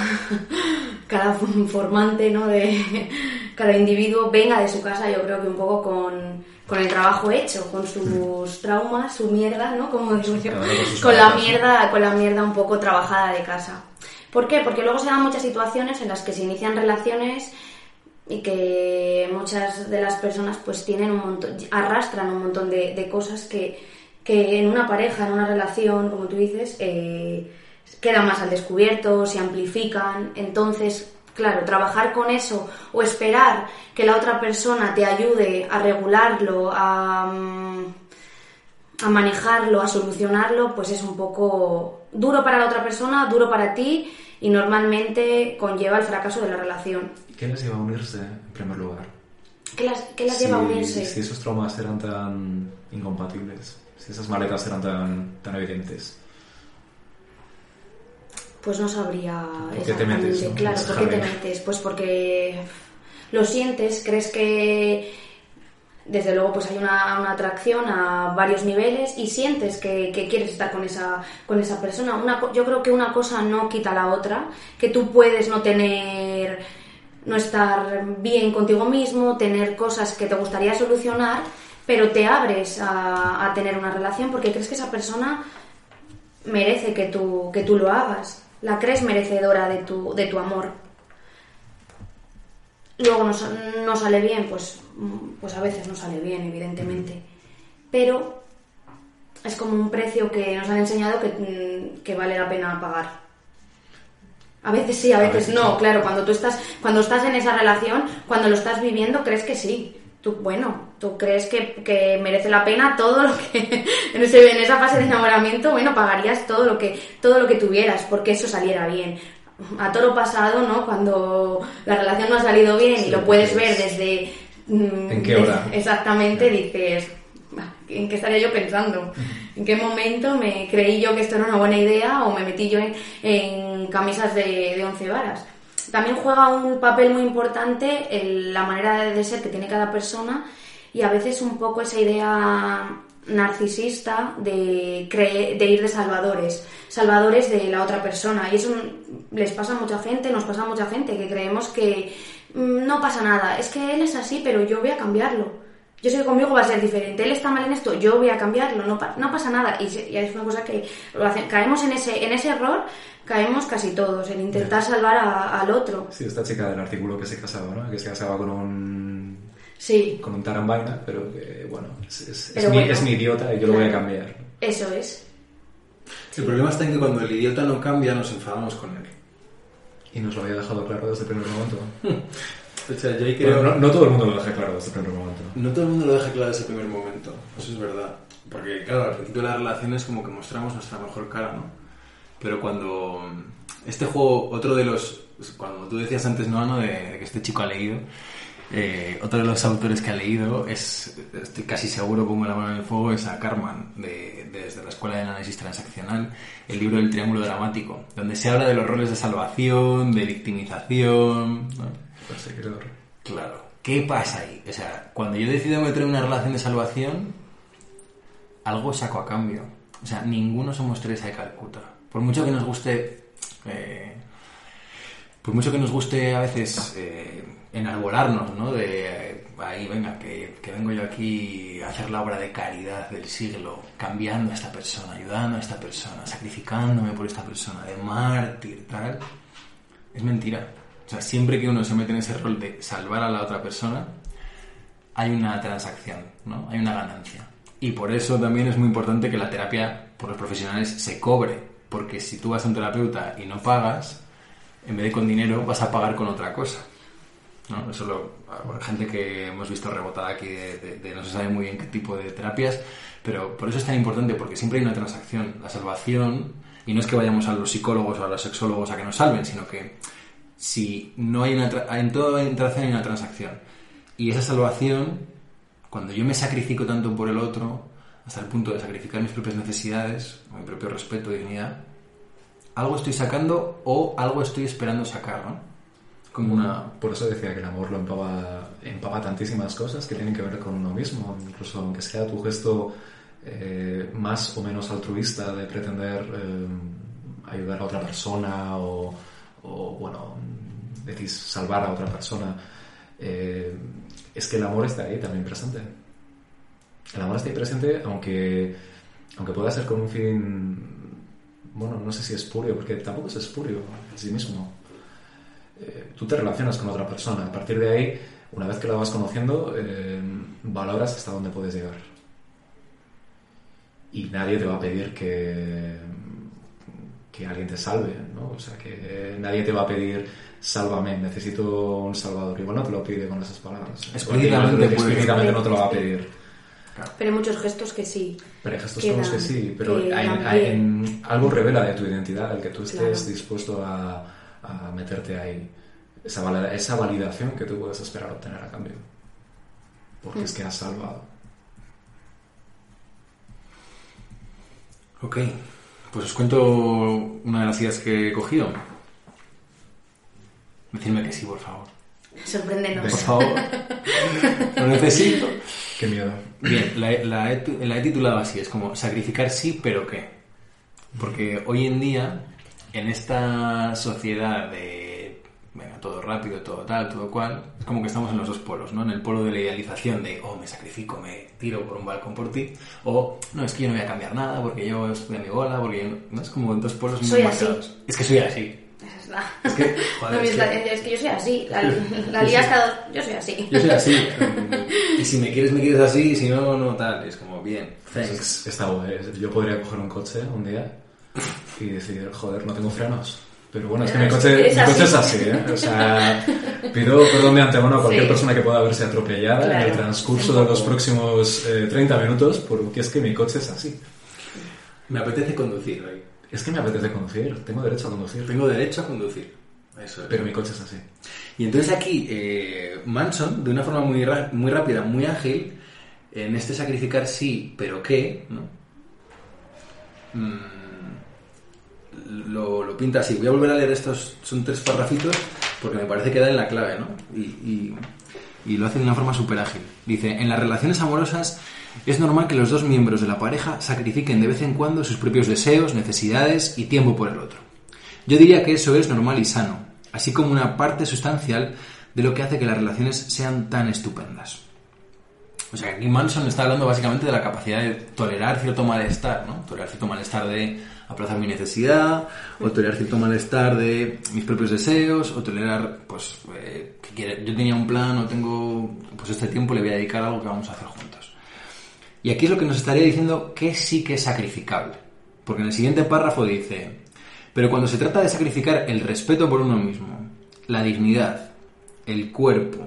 cada formante, ¿no? De cada individuo venga de su casa, yo creo que un poco con, con el trabajo hecho, con sus traumas, su mierda, ¿no? Como digo yo, con la mierda, con la mierda un poco trabajada de casa. ¿Por qué? Porque luego se dan muchas situaciones en las que se inician relaciones y que muchas de las personas pues tienen un montón, arrastran un montón de, de cosas que que en una pareja, en una relación, como tú dices, eh, quedan más al descubierto, se amplifican. Entonces, claro, trabajar con eso o esperar que la otra persona te ayude a regularlo, a, mm, a manejarlo, a solucionarlo, pues es un poco duro para la otra persona, duro para ti y normalmente conlleva el fracaso de la relación. ¿Qué les lleva a unirse en primer lugar? ¿Qué las, qué las lleva a unirse? Si esos traumas eran tan incompatibles si esas maletas eran tan, tan evidentes? Pues no sabría ¿Por qué te metes? Claro, ¿por qué te metes? Pues porque lo sientes, crees que desde luego pues hay una, atracción a varios niveles y sientes que, quieres estar con esa, con esa persona. Una, yo creo que una cosa no quita la otra, que tú puedes no tener, no estar bien contigo mismo, tener cosas que te gustaría solucionar, pero te abres a, tener una relación porque crees que esa persona merece que tú, que tú lo hagas, la crees merecedora de tu, de tu amor. Luego no, sale bien, pues, pues a veces no sale bien, evidentemente. Pero es como un precio que nos han enseñado que, que vale la pena pagar. A veces sí, a veces, no, claro, cuando tú estás, cuando estás en esa relación, cuando lo estás viviendo, crees que sí tú, bueno, tú crees que, merece la pena todo lo que en, ese, en esa fase de enamoramiento, bueno, pagarías todo lo que todo lo que tuvieras porque eso saliera bien. A todo lo pasado, ¿no? Cuando la relación no ha salido bien y lo puedes ver desde mm, ¿En qué hora? exactamente dices, ¿en qué estaría yo pensando? ¿En qué momento me creí yo que esto era una buena idea o me metí yo en, camisas de, de once varas? También juega un papel muy importante en la manera de ser que tiene cada persona y a veces un poco esa idea narcisista de, de ir de salvadores, salvadores de la otra persona. Y eso les pasa a mucha gente, nos pasa a mucha gente, que creemos que mm, no pasa nada, es que él es así, pero yo voy a cambiarlo. Yo sé que conmigo va a ser diferente, él está mal en esto, yo voy a cambiarlo, no, no pasa nada. Y, es una cosa que caemos en ese, en ese error caemos casi todos en intentar salvar al otro. Sí, esta chica del artículo que se casaba, ¿no? Que se casaba con un... Sí. Con un tarambaina, pero que, bueno, es, es, mi, es, mi, idiota y yo lo voy a cambiar. Eso es. El problema está en que cuando el idiota no cambia nos enfadamos con él. Y nos lo había dejado claro desde el primer momento. o sea, yo creo... no, no, todo el mundo lo deja claro desde el primer momento. No todo el mundo lo deja claro desde el primer momento, eso es verdad. Porque, claro, al principio de la relación es como que mostramos nuestra mejor cara, ¿no? Pero cuando este juego, otro de los, cuando tú decías antes, no, ¿no? De, que este chico ha leído, Eh, otro de los autores que ha leído es, estoy casi seguro, pongo la mano en el fuego, es a Carman, de, desde la Escuela de Análisis Transaccional, el libro del Triángulo Dramático, donde se habla de los roles de salvación, de victimización. Claro. ¿Qué pasa ahí? O sea, cuando yo decido meter una relación de salvación, algo saco a cambio. O sea, ninguno somos Teresa de Calcuta. Por mucho que nos guste. eh, por mucho que nos guste a veces eh, enarbolarnos, ¿no? De eh, ahí, venga, que, que vengo yo aquí a hacer la obra de caridad del siglo, cambiando a esta persona, ayudando a esta persona, sacrificándome por esta persona, de mártir, tal. Es mentira. O sea, siempre que uno se mete en ese rol de salvar a la otra persona, hay una transacción, ¿no? Hay una ganancia. Y por eso también es muy importante que la terapia por los profesionales se cobre, porque si tú vas a un terapeuta y no pagas, en vez de con dinero vas a pagar con otra cosa. ¿no? Eso lo, gente que hemos visto rebotada aquí de- de no se sabe muy bien qué tipo de terapias, pero por eso es tan importante, porque siempre hay una transacción. La salvación, y no es que vayamos a los psicólogos o a los sexólogos a que nos salven, sino que si no hay una... En toda interacción hay una transacción. Y esa salvación, cuando yo me sacrifico tanto por el otro, hasta el punto de sacrificar mis propias necesidades, mi propio respeto, dignidad, algo estoy sacando o algo estoy esperando sacar, ¿no? Como una... Por eso decía que el amor lo empapa, empapa tantísimas cosas que tienen que ver con uno mismo, incluso aunque sea tu gesto eh, más o menos altruista de pretender eh, ayudar a otra persona o, o, bueno, decís salvar a otra persona, eh, es que el amor está ahí también presente. El amor está ahí presente aunque, aunque pueda ser con un fin, bueno, no sé si espurio, porque tampoco es espurio en sí mismo eh, tú te relacionas con otra persona. A partir de ahí, una vez que la vas conociendo, eh, valoras hasta dónde puedes llegar. Y nadie te va a pedir que, que alguien te salve, ¿no? O sea, que nadie te va a pedir, sálvame, necesito un salvador. Igual no te lo pide con esas palabras. Explícitamente Igual puede- explícitamente no te lo va a pedir. Pero hay muchos gestos que sí. Pero hay gestos que como que sí, pero que hay- dan hay- pie. en- algo revela de tu identidad, el que tú estés Claro. dispuesto a, a meterte ahí. Esa, valida- esa validación que tú puedes esperar obtener a cambio. Porque Mm. es que has salvado. Ok, pues os cuento una de las ideas que he cogido. Decidme que sí, por favor. Sorpréndenos. Por favor. Lo necesito. Qué miedo. Bien, la, la he, tu- la he titulado así, es como sacrificar sí, pero qué. Porque hoy en día, en esta sociedad de, todo rápido, todo tal, todo cual, es como que estamos en los dos polos, ¿no? En el polo de la idealización de, oh, me sacrifico, me tiro por un balcón por ti, o, no, es que yo no voy a cambiar nada porque yo estoy a mi bola, porque yo no, ¿no? Es como en dos polos muy marcados. Es que soy así. Esa es la- Es que, joder, No, es es, que- la- es que yo soy así. La, cada dos. Yo soy así. yo soy así. Y si me quieres, me quieres así, y si no, no tal. Es como, bien, thanks. Está guay. Yo podría coger un coche un día y decir, joder, no tengo frenos. Pero bueno, es que mi coche, es mi coche es así. así, ¿eh? O sea, pido perdón de antemano a cualquier Sí. persona que pueda verse atropellada en el Claro, transcurso de los próximos eh, 30 minutos, porque es que mi coche es así. Me apetece conducir hoy. Es que me apetece conducir, tengo derecho a conducir, Tengo derecho a conducir. Eso es. pero mi coche es así. Y entonces aquí, eh, Manson, de una forma muy, muy rápida, muy ágil, en este sacrificar sí, pero qué, ¿no? Mm, lo, lo pinta así. Voy a volver a leer estos, son tres parrafitos, porque me parece que da en la clave, ¿no? Y, y- y lo hace de una forma súper ágil. Dice, en las relaciones amorosas es normal que los dos miembros de la pareja sacrifiquen de vez en cuando sus propios deseos, necesidades y tiempo por el otro. Yo diría que eso es normal y sano, así como una parte sustancial de lo que hace que las relaciones sean tan estupendas. O sea, aquí Manson está hablando básicamente de la capacidad de tolerar cierto malestar, ¿no? Tolerar cierto malestar de aplazar mi necesidad, o tolerar cierto malestar de mis propios deseos, o tolerar, pues, eh, que yo tenía un plan o tengo, pues este tiempo le voy a dedicar a algo que vamos a hacer juntos. Y aquí es lo que nos estaría diciendo que sí que es sacrificable. Porque en el siguiente párrafo dice, pero cuando se trata de sacrificar el respeto por uno mismo, la dignidad, el cuerpo,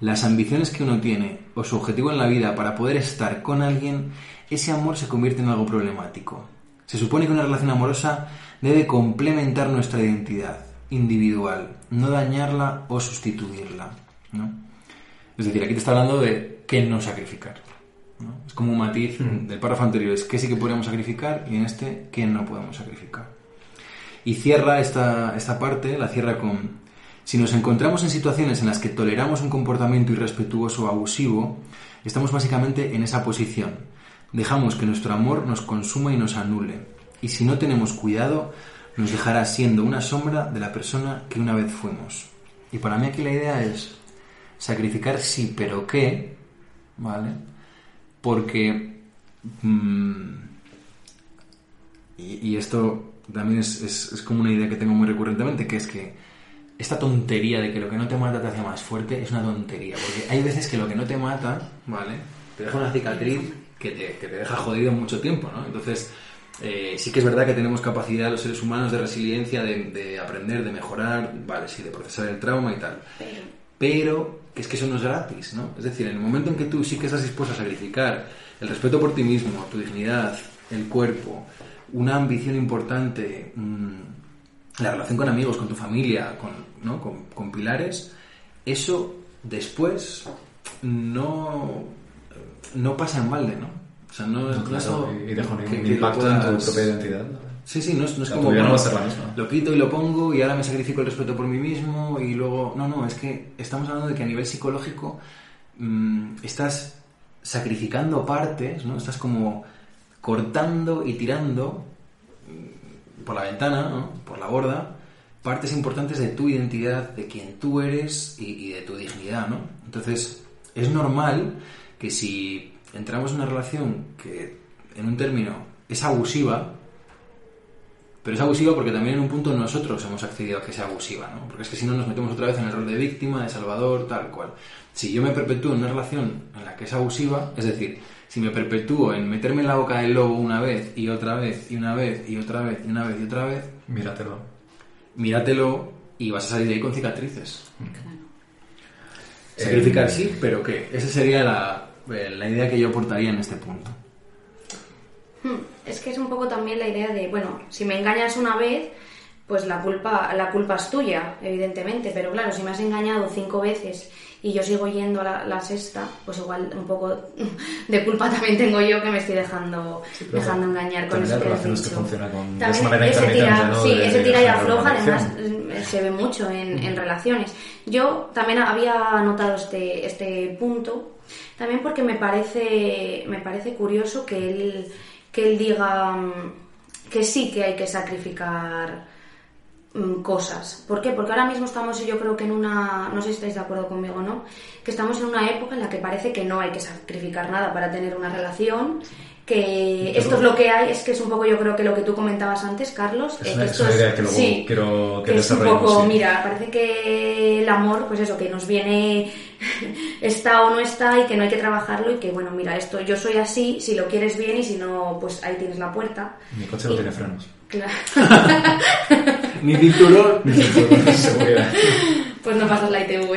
las ambiciones que uno tiene o su objetivo en la vida para poder estar con alguien, ese amor se convierte en algo problemático. Se supone que una relación amorosa debe complementar nuestra identidad individual, no dañarla o sustituirla. ¿no? Es decir, aquí te está hablando de qué no sacrificar. ¿no? Es como un matiz del párrafo anterior, es qué sí que podemos sacrificar y en este qué no podemos sacrificar. Y cierra esta, esta parte, la cierra con, si nos encontramos en situaciones en las que toleramos un comportamiento irrespetuoso o abusivo, estamos básicamente en esa posición. Dejamos que nuestro amor nos consuma y nos anule. Y si no tenemos cuidado, nos dejará siendo una sombra de la persona que una vez fuimos. Y para mí aquí la idea es sacrificar sí, pero qué, ¿vale? Porque... mm, y, esto también es- es como una idea que tengo muy recurrentemente, que es que esta tontería de que lo que no te mata te hace más fuerte es una tontería. Porque hay veces que lo que no te mata, ¿vale? Te deja una cicatriz que te, que te deja jodido mucho tiempo, ¿no? Entonces, eh, sí que es verdad que tenemos capacidad los seres humanos de resiliencia, de, de aprender, de mejorar, vale, sí, de procesar el trauma y tal. Pero es que eso no es gratis, ¿no? Es decir, en el momento en que tú sí que estás dispuesto a sacrificar el respeto por ti mismo, tu dignidad, el cuerpo, una ambición importante, mm, la relación con amigos, con tu familia, con, ¿no? con, con pilares, eso después no, no pasa en balde, ¿no? O sea, no, no es algo y deja un, que- un impacto en tu propia identidad. Sí, sí, no es, no es como... no va a ser la misma. Lo quito y lo pongo y ahora me sacrifico el respeto por mí mismo y luego... No, no, es que estamos hablando de que a nivel psicológico mm, estás sacrificando partes, ¿no? Estás como cortando y tirando mm, por la ventana, ¿no? Por la borda, partes importantes de tu identidad, de quien tú eres y, y de tu dignidad, ¿no? Entonces, es normal que si entramos en una relación que, en un término, es abusiva, pero es abusiva porque también en un punto nosotros hemos accedido a que sea abusiva, ¿no? Porque es que si no nos metemos otra vez en el rol de víctima, de salvador, tal cual. Si yo me perpetúo en una relación en la que es abusiva, es decir, si me perpetúo en meterme en la boca del lobo una vez y otra vez y una vez y otra vez y una vez y otra vez, Míratelo. míratelo y vas a salir de ahí con cicatrices. claro. Sacrificar Eh, sí, pero ¿qué? Esa sería la, la idea que yo aportaría en este punto. Hmm, Es que es un poco también la idea de, bueno, si me engañas una vez, pues la culpa, la culpa es tuya, evidentemente, pero claro, si me has engañado cinco veces y yo sigo yendo a la, la sexta, pues igual un poco de culpa también tengo yo que me estoy dejando, pero dejando engañar con eso que has relaciones que dicho. funcionan con- de También esa manera ese tira, ¿no? sí, De- ese de tira y afloja, además eh, se ve mucho en, en relaciones. Yo también había notado este, este punto, también porque me parece, me parece curioso que él, que él diga mm, que sí que hay que sacrificar mm, cosas. ¿Por qué? Porque ahora mismo estamos, yo creo que en una, no sé si estáis de acuerdo conmigo o no, que estamos en una época en la que parece que no hay que sacrificar nada para tener una relación, que Pero- esto es lo que hay, es que es un poco yo creo que lo que tú comentabas antes, Carlos. Es una- que es esto una idea que luego sí, quiero que es un poco, sí. mira, parece que el amor, pues eso, que nos viene, está o no está y que no hay que trabajarlo y que bueno, mira, esto yo soy así, si lo quieres bien y si no, pues ahí tienes la puerta. Mi coche no Y- tiene frenos. Claro. Ni cinturón. Seguridad. Pues no pasas la ITV.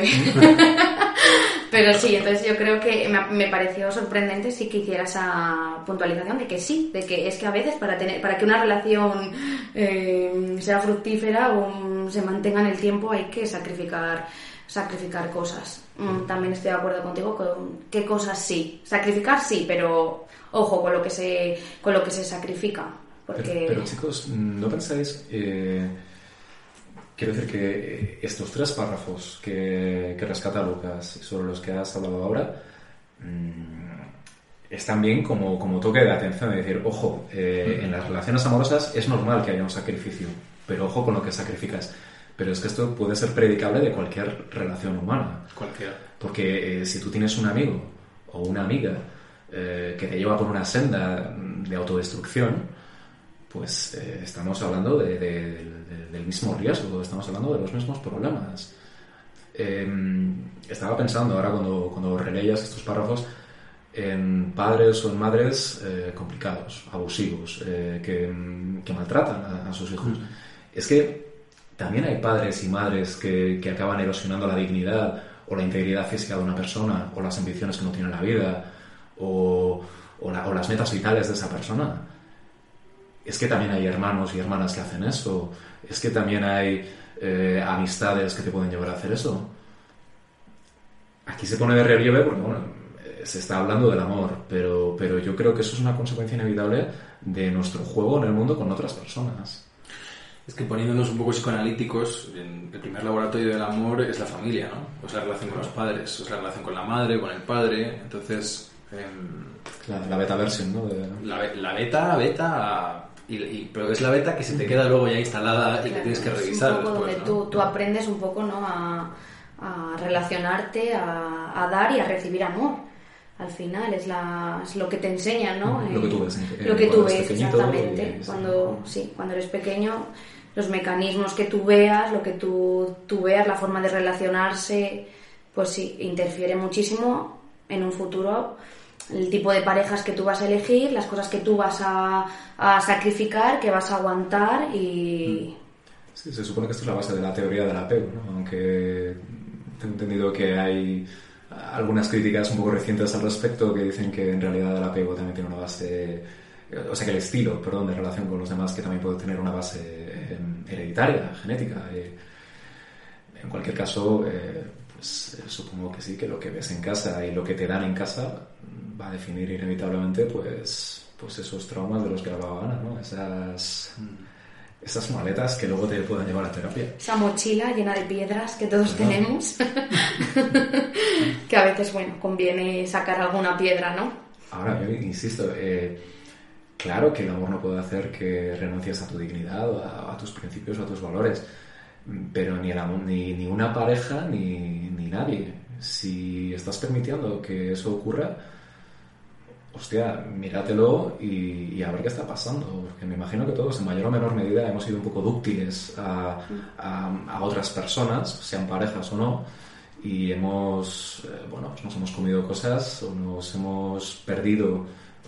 Pero sí, entonces yo creo que me, me pareció sorprendente sí que hiciera esa puntualización de que sí, de que es que a veces para tener, para que una relación eh, sea fructífera o se mantenga en el tiempo hay que sacrificar sacrificar cosas. Mm, También estoy de acuerdo contigo con qué cosas sí. Sacrificar sí, pero ojo con lo que se con lo que se sacrifica, porque Pero, pero, chicos, ¿no pensáis? eh, quiero decir que eh, estos tres párrafos que, que rescata Lucas y sobre los que has hablado ahora mm, están bien como, como toque de atención, de decir, ojo, eh, en las relaciones amorosas es normal que haya un sacrificio, pero ojo con lo que sacrificas. Pero es que esto puede ser predicable de cualquier relación humana. Cualquiera. Porque eh, si tú tienes un amigo o una amiga eh, que te lleva por una senda mm, de autodestrucción, pues eh, estamos hablando de- de- de- del mismo riesgo, estamos hablando de los mismos problemas. Eh, estaba pensando ahora cuando, cuando releías estos párrafos en padres o en madres eh, complicados, abusivos, eh, que, mm, que maltratan a, a sus hijos. Es que también hay padres y madres que, que acaban erosionando la dignidad o la integridad física de una persona o las ambiciones que no tiene en la vida o, o la- o las metas vitales de esa persona. Es que también hay hermanos y hermanas que hacen eso. Es que también hay eh, amistades que te pueden llevar a hacer eso. aquí se pone de relieve porque, bueno, eh, se está hablando del amor, pero, pero yo creo que eso es una consecuencia inevitable de nuestro juego en el mundo con otras personas. Es que poniéndonos un poco psicoanalíticos, el primer laboratorio del amor es la familia, ¿no? O es la relación con los padres, o es la relación con la madre, con el padre. Entonces. em, La, la beta versión, ¿no? De- la, la beta, beta. Y, y- pero es la beta que se te queda luego ya instalada y que tienes que Es revisar un poco después, donde ¿no? tú, tú aprendes un poco ¿no? a, a relacionarte, a, a dar y a recibir amor. Al final es, la, es lo que te enseñan, ¿no? Lo que Eh, tú ves, eh, Lo que tú ves, exactamente. y- Cuando, sí, cuando eres pequeño, los mecanismos que tú veas, lo que tú, tú veas, la forma de relacionarse, pues sí, interfiere muchísimo en un futuro el tipo de parejas que tú vas a elegir, las cosas que tú vas a, sacrificar, que vas a aguantar y... Sí, se supone que esto es la base de la teoría del apego, ¿no? Aunque tengo entendido que hay algunas críticas un poco recientes al respecto que dicen que en realidad el apego también tiene una base, o sea que el estilo, perdón, de relación con los demás que también puede tener una base eh, hereditaria, genética. eh. En cualquier caso, eh, pues eh, supongo que sí, que lo que ves en casa y lo que te dan en casa va a definir inevitablemente pues, pues esos traumas de los que hablaba Ana, ¿no? Esas esas maletas que luego te puedan llevar a terapia. esa mochila llena de piedras que todos tenemos, que a veces, bueno, conviene sacar alguna piedra, ¿no? Ahora, yo insisto, eh, claro que el amor no puede hacer que renuncies a tu dignidad, a, a tus principios a tus valores, pero ni, amor, ni, ni una pareja ni, ni nadie. Si estás permitiendo que eso ocurra, hostia, míratelo y, y a ver qué está pasando. Porque me imagino que todos, en mayor o menor medida, hemos sido un poco dúctiles a, a- a otras personas, sean parejas o no, y hemos, eh, bueno, pues nos hemos comido cosas o nos hemos perdido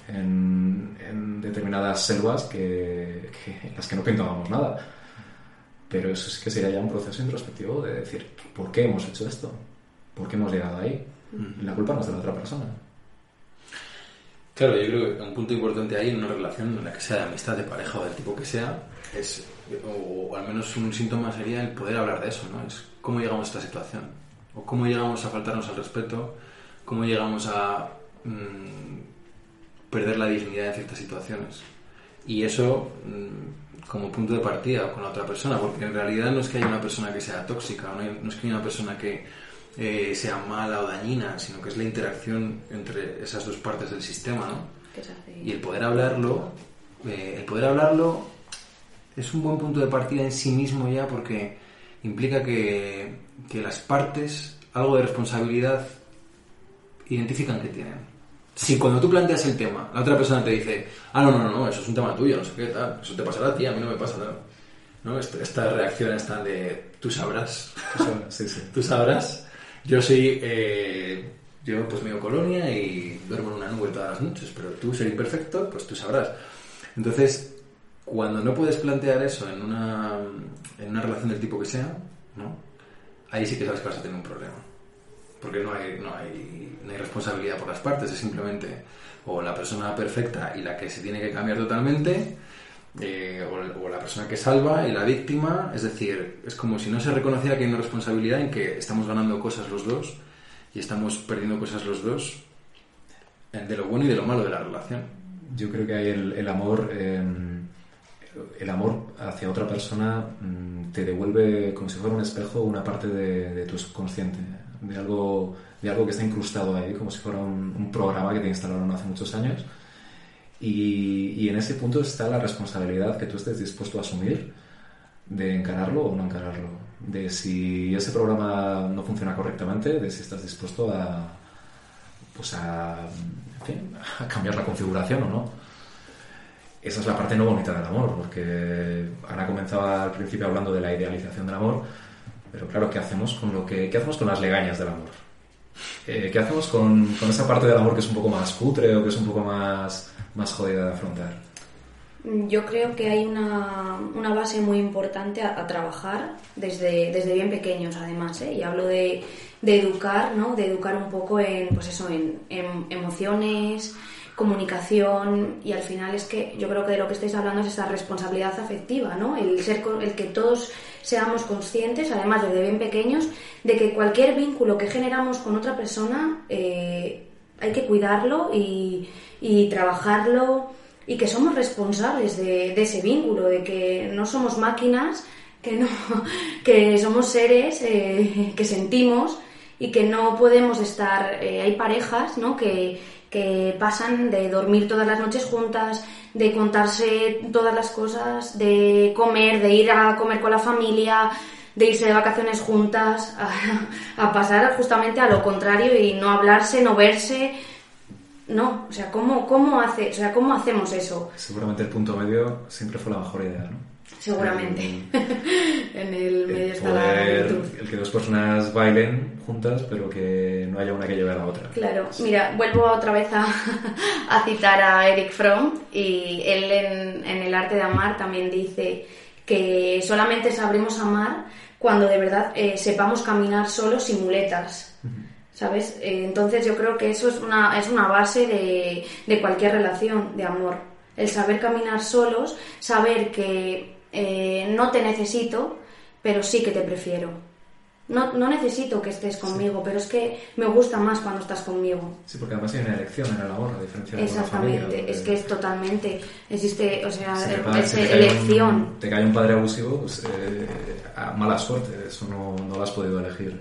en, en determinadas selvas que, que- en las que no pintábamos nada. Pero eso sí que sería ya un proceso introspectivo de decir, ¿por qué hemos hecho esto? ¿Por qué hemos llegado ahí? La culpa no es de la otra persona. Claro, yo creo que un punto importante ahí en una relación, en la que sea de amistad, de pareja o del tipo que sea, es, o, al menos un síntoma sería el poder hablar de eso, ¿no? Es cómo llegamos a esta situación, o cómo llegamos a faltarnos al respeto, cómo llegamos a mm, perder la dignidad en ciertas situaciones. Y eso mm, como punto de partida con la otra persona, porque en realidad no es que haya una persona que sea tóxica, no, hay- no es que haya una persona que eh, sea mala o dañina, sino que es la interacción entre esas dos partes del sistema, ¿no? Y el poder hablarlo, eh, el poder hablarlo es un buen punto de partida en sí mismo ya porque implica que, que las partes algo de responsabilidad identifican que tienen. Si cuando tú planteas el tema, la otra persona te dice, ah, no, no, no, eso es un tema tuyo, no sé qué, tal, eso te pasará a ti, a mí no me pasa nada. ¿No? Esta- Estas reacciones tan de, tú sabrás, sí, sí. tú sabrás. Yo soy, eh, yo pues me voy a colonia y duermo en una nube todas las noches, pero tú ser imperfecto, pues tú sabrás. Entonces, cuando no puedes plantear eso en una, en una relación del tipo que sea, ¿no? Ahí sí que sabes que vas a tener un problema. Porque no hay, no hay, no hay responsabilidad por las partes, es simplemente o la persona perfecta y la que se tiene que cambiar totalmente, eh, o, o la persona que salva y la víctima, es decir, es como si no se reconociera que hay una responsabilidad en que estamos ganando cosas los dos y estamos perdiendo cosas los dos, de lo bueno y de lo malo de la relación. Yo creo que hay el, el amor, eh, el amor hacia otra persona mm, te devuelve como si fuera un espejo una parte de, de tu subconsciente, de algo, de algo que está incrustado ahí, como si fuera un, un programa que te instalaron hace muchos años. Y, y en ese punto está la responsabilidad que tú estés dispuesto a asumir de encararlo o no encararlo, de si ese programa no funciona correctamente, de si estás dispuesto a, pues a, en fin, a cambiar la configuración o no. Esa es la parte no bonita del amor, porque Ana comenzaba al principio hablando de la idealización del amor, pero claro, ¿qué hacemos con lo que, qué hacemos con las legañas del amor? Eh, ¿Qué hacemos con, con esa parte del amor que es un poco más cutre o que es un poco más, más jodida de afrontar? Yo creo que hay una, una base muy importante a, a trabajar desde, desde bien pequeños, además, ¿eh? y hablo de, de educar, ¿no? De educar un poco en, pues eso, en, en emociones, comunicación y al final es que yo creo que de lo que estáis hablando es esa responsabilidad afectiva, ¿no? El ser el que todos seamos conscientes, además desde bien pequeños, de que cualquier vínculo que generamos con otra persona eh, hay que cuidarlo y, trabajarlo y que somos responsables de, ese vínculo, de que no somos máquinas, que no, que somos seres eh, que sentimos y que no podemos estar. Eh, hay parejas, ¿no? Que, que pasan de dormir todas las noches juntas, de contarse todas las cosas, de comer, de ir a comer con la familia, de irse de vacaciones juntas, a, pasar justamente a lo contrario y no hablarse, no verse. No, o sea, ¿cómo, cómo, hace, o sea, ¿cómo hacemos eso? Seguramente el punto medio siempre fue la mejor idea, ¿no? Seguramente. en el medio está la El que dos personas bailen juntas, pero que no haya una que lleve a la otra. Claro. Mira, vuelvo otra vez a, a citar a Eric Fromm y él en, en, El arte de amar también dice que solamente sabremos amar cuando de verdad eh, sepamos caminar solos sin muletas. ¿Sabes? Eh, entonces yo creo que eso es una, es una base de, de cualquier relación de amor. El saber caminar solos, saber que eh, no te necesito, pero sí que te prefiero. No, no necesito que estés conmigo, pero es que me gusta más cuando estás conmigo. Sí, porque además hay una elección en el amor, a diferencia de Exactamente, es que es totalmente, existe, o sea, es elección. te cae un padre abusivo, pues eh, mala suerte, eso no, no, lo has podido elegir.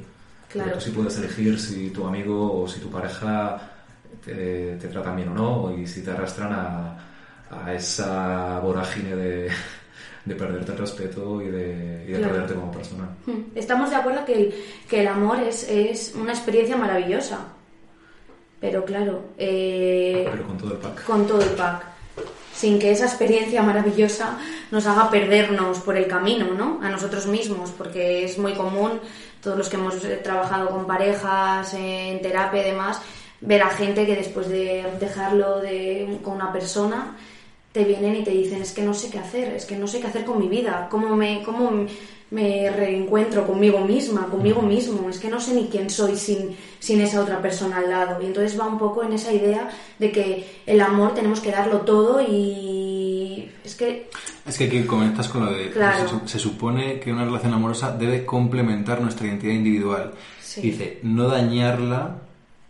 Claro. Pero tú sí puedes elegir si tu amigo o si tu pareja te, te tratan bien o no, y si te arrastran a, a esa vorágine de de perderte el respeto y de, perderte como persona. Hmm. Estamos de acuerdo que el, que el amor es, es una experiencia maravillosa. Pero claro. Eh, pero con todo el pack. Con todo el pack. Sin que esa experiencia maravillosa nos haga perdernos por el camino, ¿no? A nosotros mismos, porque es muy común, todos los que hemos eh, trabajado con parejas, en terapia y demás, ver a gente que después de dejarlo de, con una persona te vienen y te dicen, es que no sé qué hacer, es que no sé qué hacer con mi vida, cómo me, cómo me reencuentro conmigo misma, conmigo mismo, es que no sé ni quién soy sin, sin esa otra persona al lado. Y entonces va un poco en esa idea de que el amor tenemos que darlo todo y es que... Es que aquí conectas con lo de... Se, supone que una relación amorosa debe complementar nuestra identidad individual. Dice, no dañarla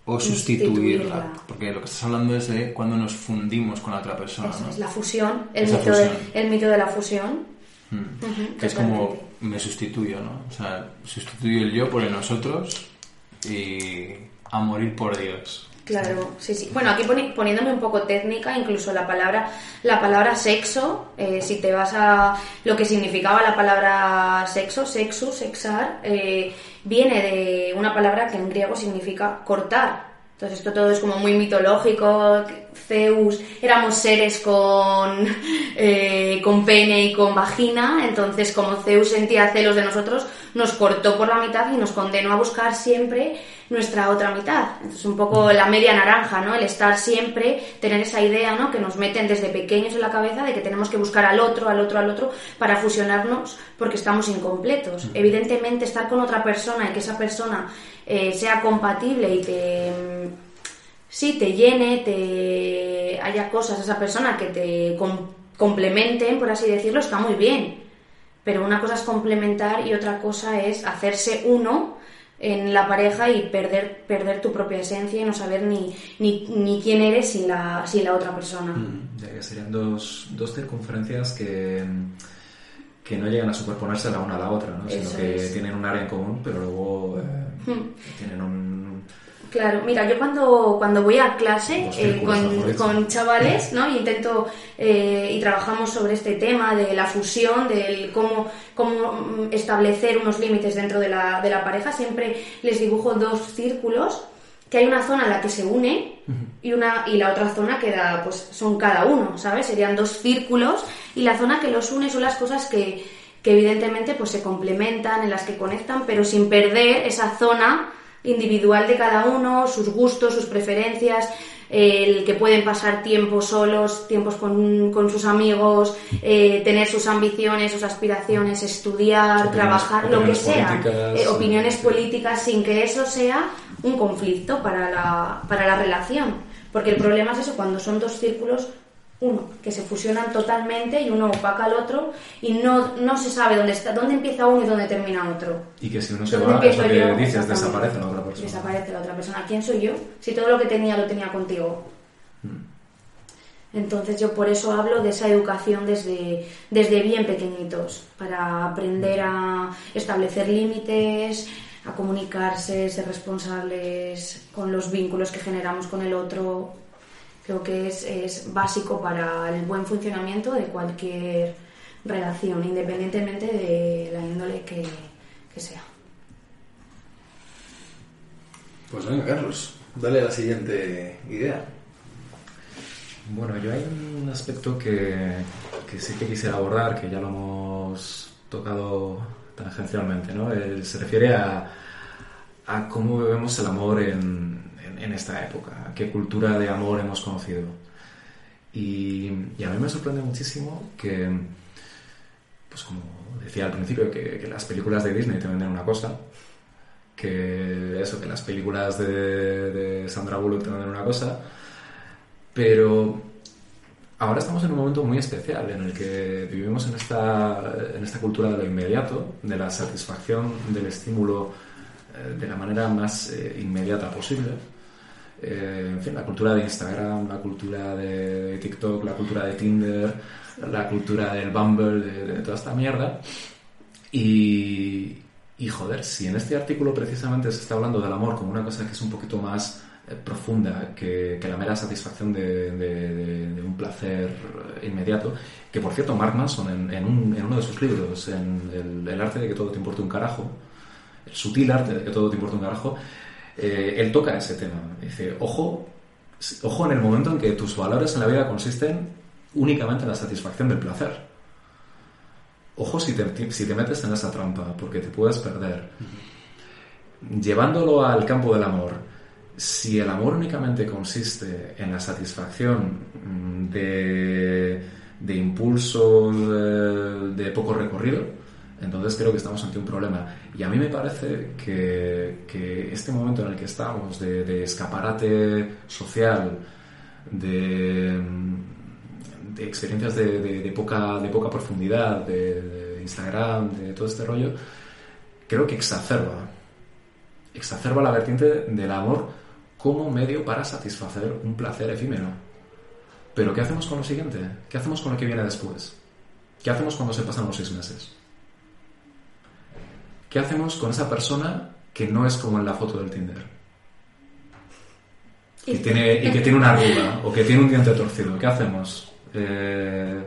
o sustituirla. Porque lo que estás hablando es de cuando nos fundimos con la otra persona. Es la fusión, el, mito, De, el mito de la fusión. Hmm. que es como me sustituyo, ¿no? O sea, sustituyo el yo por el nosotros y a morir por Dios. Claro, sí, sí. Bueno, aquí poniéndome un poco técnica, incluso la palabra, la palabra sexo, eh, si te vas a lo que significaba la palabra sexo, sexo, sexar, eh, viene de una palabra que en griego significa cortar. Entonces esto todo es como muy mitológico. Zeus, éramos seres con, eh, con pene y con vagina, entonces como Zeus sentía celos de nosotros, nos cortó por la mitad y nos condenó a buscar siempre nuestra otra mitad. Entonces un poco la media naranja, ¿no? El estar siempre, tener esa idea, ¿no? Que nos meten desde pequeños en la cabeza de que tenemos que buscar al otro, al otro, al otro para fusionarnos porque estamos incompletos. Evidentemente estar con otra persona y que esa persona eh, sea compatible y te sí te llene, te haya cosas esa persona que te complementen, por así decirlo, está muy bien. Pero una cosa es complementar y otra cosa es hacerse uno en la pareja y perder, perder tu propia esencia y no saber ni, ni, quién eres sin la, sin la otra persona. Mm, ya que serían dos, dos circunferencias que, que no llegan a superponerse la una a la otra, ¿no? sino que tienen un área en común, pero luego eh, hmm. tienen un Claro, mira, yo cuando, cuando voy a clase eh, con, chavales, ¿no? Y intento eh, y trabajamos sobre este tema de la fusión, del cómo, cómo establecer unos límites dentro de la, de la pareja, siempre les dibujo dos círculos que hay una zona en la que se une y una y la otra zona queda pues son cada uno sabes serían dos círculos y la zona que los une son las cosas que, que evidentemente pues se complementan en las que conectan pero sin perder esa zona individual de cada uno, sus gustos, sus preferencias, el que pueden pasar tiempos solos, tiempos con, sus amigos, eh, tener sus ambiciones, sus aspiraciones, estudiar, trabajar, lo que sea, eh, opiniones políticas, sin que eso sea un conflicto para la, para la relación. Porque el problema es eso, cuando son dos círculos, uno, que se fusionan totalmente y uno opaca al otro y no, no se sabe dónde está, dónde empieza uno y dónde termina otro. Y que si uno se ¿Dónde va, es empiezo lo que yo? dices, desaparece la otra persona. Desaparece la otra persona. ¿Quién soy yo? Si todo lo que tenía lo tenía contigo. Entonces yo por eso hablo de esa educación desde, desde bien pequeñitos, para aprender a establecer límites, a comunicarse, ser responsables con los vínculos que generamos con el otro. Creo que es, es básico para el buen funcionamiento de cualquier relación, independientemente de la índole que, que sea. Pues venga, Carlos, dale la siguiente idea. Bueno, yo hay un aspecto que, que sí que quisiera abordar, que ya lo hemos tocado tangencialmente, ¿no? El- se refiere a, a cómo vemos el amor en, en- en esta época, qué cultura de amor hemos conocido. Y, y a mí me sorprende muchísimo que, pues como decía al principio, que, que las películas de Disney te venden una cosa, que eso, que las películas de, de Sandra Bullock te venden una cosa, pero ahora estamos en un momento muy especial en el que vivimos en esta, en esta cultura de lo inmediato, de la satisfacción del estímulo eh, de la manera más eh, inmediata posible. Eh, en fin, la cultura de Instagram, la cultura de TikTok, la cultura de Tinder, la cultura del Bumble, de, toda esta mierda. Y, y joder, si en este artículo precisamente se está hablando del amor como una cosa que es un poquito más eh, profunda que, la mera satisfacción de, un placer inmediato, que por cierto Mark Manson en, en un- en uno de sus libros, en el, el arte de que todo te importe un carajo, el sutil arte de que todo te importa un carajo, eh, él toca ese tema. Dice, ojo, ojo en el momento en que tus valores en la vida consisten únicamente en la satisfacción del placer. Ojo si te, si te metes en esa trampa, porque te puedes perder. Llevándolo al campo del amor, si el amor únicamente consiste en la satisfacción mm, de, de impulsos de poco recorrido, entonces creo que estamos ante un problema. Y a mí me parece que, este momento en el que estamos, de, escaparate social, de, experiencias de, poca, de poca profundidad, de Instagram, de todo este rollo, creo que exacerba, exacerba la vertiente del amor como medio para satisfacer un placer efímero. Pero ¿qué hacemos con lo siguiente? ¿Qué hacemos con lo que viene después? ¿Qué hacemos cuando se pasan los seis meses? ¿Qué hacemos con esa persona que no es como en la foto del Tinder? Y, tiene, y que tiene una arruga o que tiene un diente torcido. ¿Qué hacemos? Eh,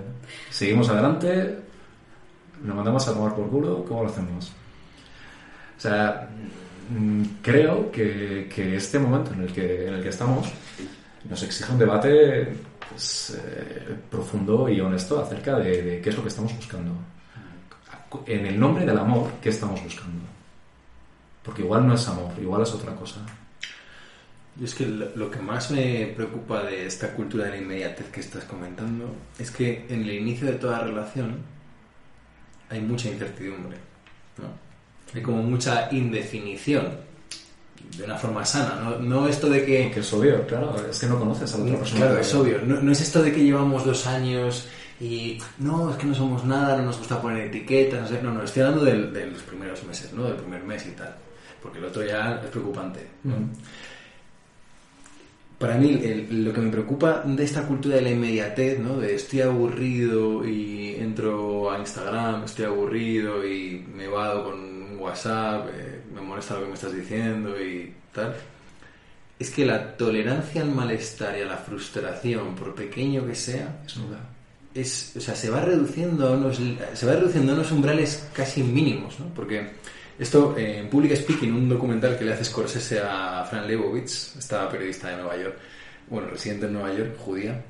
¿Seguimos adelante? ¿Nos mandamos a tomar por culo? ¿Cómo lo hacemos? O sea, mm, creo que, que este momento en el que, en el que estamos nos exige un debate pues, eh, profundo y honesto acerca de, de qué es lo que estamos buscando. En el nombre del amor, ¿qué estamos buscando? Porque igual no es amor, igual es otra cosa. Yo es que lo, que más me preocupa de esta cultura de la inmediatez que estás comentando es que en el inicio de toda relación hay mucha incertidumbre, ¿no? Hay como mucha indefinición, de una forma sana, ¿no? No esto de que... Que es obvio, claro, es que no conoces a la otra persona. Claro, es obvio. No, no es esto de que llevamos dos años y no, es que no somos nada, no nos gusta poner etiquetas, no sé. No, no, estoy hablando del- de, los primeros meses, ¿no? Del primer mes y tal. Porque el otro ya es preocupante. Para mí, el- lo que me preocupa de esta cultura de la inmediatez, ¿no? De estoy aburrido y entro a Instagram, estoy aburrido y me vado con un WhatsApp, eh, me molesta lo que me estás diciendo y tal. Es que la tolerancia al malestar y a la frustración, por pequeño que sea, Es nuda. Es, o sea, se va reduciendo unos, se va reduciendo unos umbrales casi mínimos, ¿no? Porque esto, eh, en Public Speaking, un documental que le hace Scorsese a Fran Lebowitz, esta periodista de Nueva York, bueno, residente en Nueva York, judía,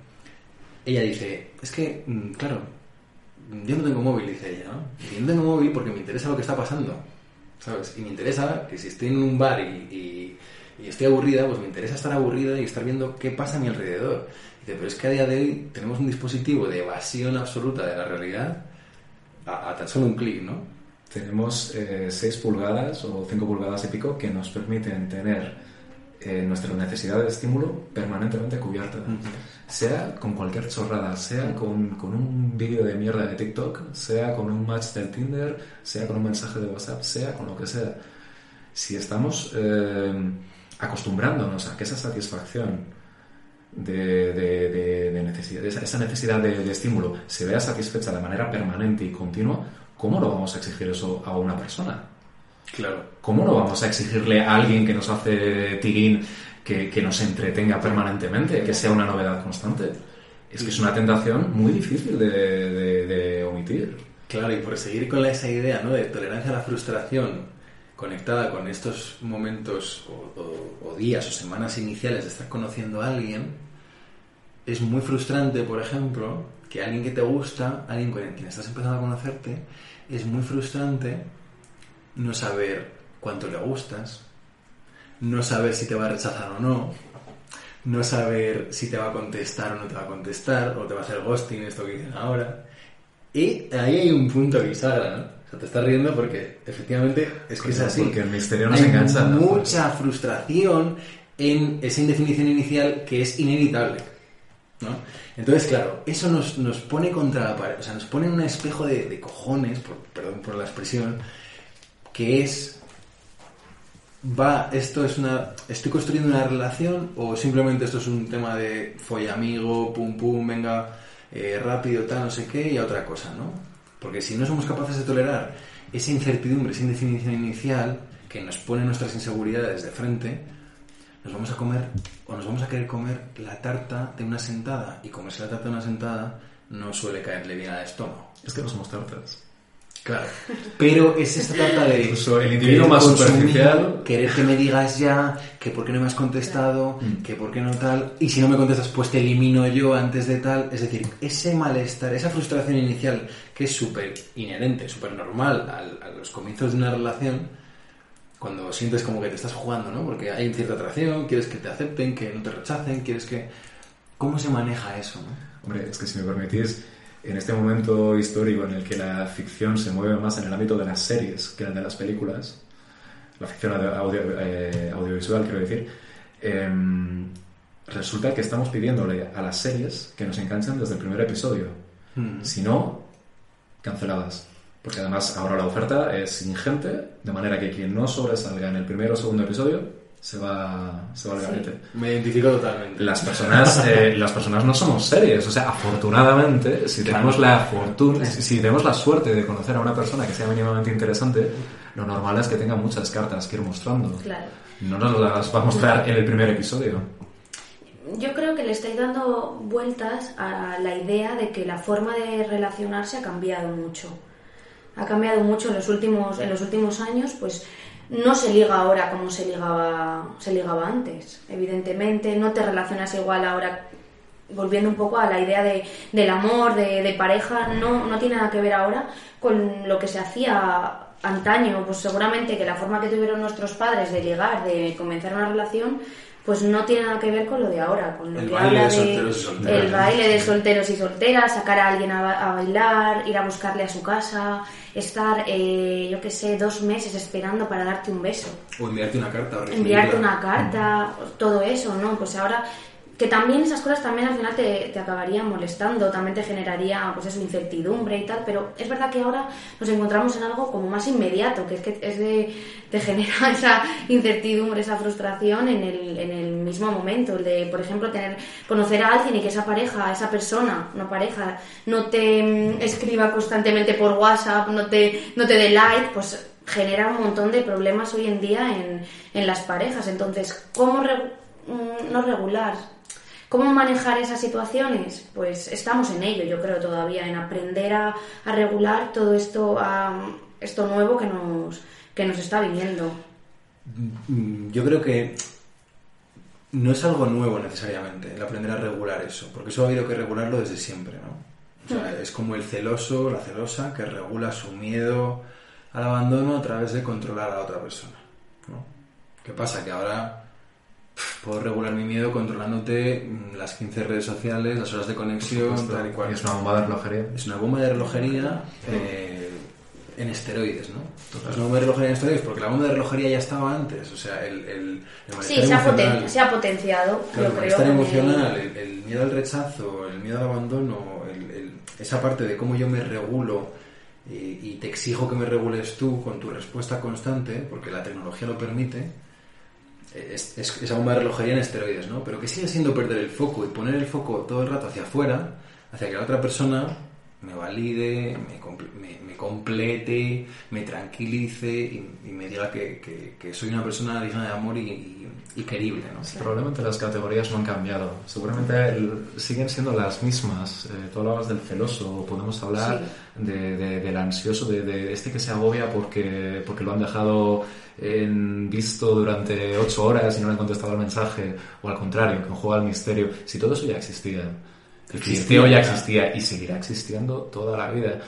ella dice, es que, mm, claro, yo no tengo móvil, dice ella, ¿no? Y no tengo móvil porque me interesa lo que está pasando, ¿sabes? Y me interesa que si estoy en un bar y, y- y estoy aburrida, pues me interesa estar aburrida y estar viendo qué pasa a mi alrededor. Pero es que a día de hoy tenemos un dispositivo de evasión absoluta de la realidad a, a tan solo un clic, ¿no? Tenemos 6 pulgadas o 5 pulgadas y pico que nos permiten tener eh, nuestra necesidad de estímulo permanentemente cubierta. Sea con cualquier chorrada, sea con, con un vídeo de mierda de TikTok, sea con un match del Tinder, sea con un mensaje de WhatsApp, sea con lo que sea. Si estamos eh, acostumbrándonos a que esa satisfacción de, de- de- de necesidad, esa, esa necesidad de, de estímulo se vea satisfecha de manera permanente y continua, ¿cómo lo vamos a exigir eso a una persona? Claro. ¿Cómo no vamos a exigirle a alguien que nos hace tirín que, que nos entretenga permanentemente, que sea una novedad constante? Es que es una tentación muy difícil de, omitir. Claro, y por seguir con esa idea ¿no? de tolerancia a la frustración conectada con estos momentos o, o- o días o semanas iniciales de estar conociendo a alguien, es muy frustrante, por ejemplo, que alguien que te gusta, alguien con quien estás empezando a conocerte, es muy frustrante no saber cuánto le gustas, no saber si te va a rechazar o no, no saber si te va a contestar o no te va a contestar, o te va a hacer ghosting, esto que dicen ahora. Y ahí hay un punto bisagra, ¿no? O sea, te estás riendo porque efectivamente es que es así. porque el misterio nos Hay engancha, ¿no? mucha frustración en esa indefinición inicial que es inevitable. ¿No? Entonces, claro, eso nos, nos pone contra la pared, o sea, nos pone en un espejo de, cojones, por- perdón por la expresión, que es, va, esto es una, estoy construyendo una relación o simplemente esto es un tema de follamigo, pum pum, venga, eh, rápido, tal, no sé qué, y a otra cosa, ¿no? Porque si no somos capaces de tolerar esa incertidumbre, esa indefinición inicial que nos pone nuestras inseguridades de frente, nos vamos a comer o nos vamos a querer comer la tarta de una sentada y comerse la tarta de una sentada no suele caerle bien al estómago. Es que no somos tartas. Claro. Pero es esta tarta de Incluso el individuo más consumir, superficial- querer que me digas ya, que por qué no me has contestado, Mm. que por qué no tal, y si no me contestas pues te elimino yo antes de tal. Es decir, ese malestar, esa frustración inicial que es súper inherente, súper normal al- a los comienzos de una relación, cuando sientes como que te estás jugando, ¿no? Porque hay cierta atracción, quieres que te acepten, que no te rechacen, quieres que... ¿Cómo se maneja eso, no? Hombre, es que si me permitís, en este momento histórico en el que la ficción se mueve más en el ámbito de las series que en el de las películas, la ficción audio- eh, audiovisual, quiero decir, em, resulta que estamos pidiéndole a las series que nos enganchan desde el primer episodio. Mm. Si no, canceladas. Porque además ahora la oferta es ingente, de manera que quien no sobresalga en el primer o segundo episodio se va, se va al garete. Me identifico totalmente. Las personas, eh, las personas no somos series, o sea, afortunadamente, si tenemos la fortuna, si, si tenemos la suerte de conocer a una persona que sea mínimamente interesante, lo normal es que tenga muchas cartas que ir mostrando. Claro. No nos las va a mostrar en el primer episodio. Yo creo que le estáis dando vueltas a la idea de que la forma de relacionarse ha cambiado mucho. Ha cambiado mucho en los últimos, en los últimos años, pues no se liga ahora como se ligaba, se ligaba antes, evidentemente. No te relacionas igual ahora, volviendo un poco a la idea de, del amor, de, de pareja, no, no tiene nada que ver ahora con lo que se hacía antaño. Pues seguramente que la forma que tuvieron nuestros padres de ligar, de comenzar una relación, pues no tiene nada que ver con lo de ahora, con lo El que baile habla de solteros y solteras. el baile de solteros y solteras, sacar a alguien a, a bailar, ir a buscarle a su casa, estar, eh, yo qué sé, dos meses esperando para darte un beso, O enviarte una carta. o enviarte una carta, todo eso, ¿no? Pues ahora que también esas cosas también al final te, te acabarían molestando, también te generaría pues eso, incertidumbre y tal, pero es verdad que ahora nos encontramos en algo como más inmediato, que es que es de, te genera esa incertidumbre, esa frustración en el, en el mismo momento, el de, por ejemplo, tener, conocer a alguien y que esa pareja, esa persona, no pareja, no te mm, escriba constantemente por WhatsApp, no te, no te dé like, pues genera un montón de problemas hoy en día en, en las parejas. Entonces, ¿cómo re- mm, no regular? ¿Cómo manejar esas situaciones? Pues estamos en ello, yo creo todavía, en aprender a, a regular todo esto, a, esto nuevo que nos, que nos está viniendo. Mm, Yo creo que no es algo nuevo necesariamente el aprender a regular eso, porque eso ha habido que regularlo desde siempre, ¿no? O sea, es como el celoso, la celosa, que regula su miedo al abandono a través de controlar a otra persona, ¿no? ¿Qué pasa? Que ahora puedo regular mi miedo controlándote mm, las 15 redes sociales, las horas de conexión, tal y cual. Y es una bomba de relojería. Es una bomba de relojería eh, en esteroides, ¿no? Entonces, una bomba de relojería en esteroides, porque la bomba de relojería ya estaba antes, o sea, el, el, el Sí, se ha, poten se ha, potenciado, claro, yo el creo. emocional, el, el miedo al rechazo, el miedo al abandono, el- el- esa parte de cómo yo me regulo eh, y te exijo que me regules tú con tu respuesta constante, porque la tecnología lo permite, es, es bomba de relojería en esteroides, ¿no? Pero que sigue siendo perder el foco y poner el foco todo el rato hacia afuera, hacia que la otra persona me valide, me, comple- me- me complete, me tranquilice y, y me diga que, que- que soy una persona digna de amor y, y- y querible, ¿no? Probablemente las categorías no han cambiado. Seguramente el- siguen siendo las mismas. Eh, tú hablabas del celoso, podemos hablar de- de- del ansioso, de, de este que se agobia porque, porque lo han dejado en visto durante ocho horas y no le han contestado el mensaje, o al contrario, que juega al misterio. Si todo eso ya existía, el Existía, ya existía y seguirá existiendo toda la vida.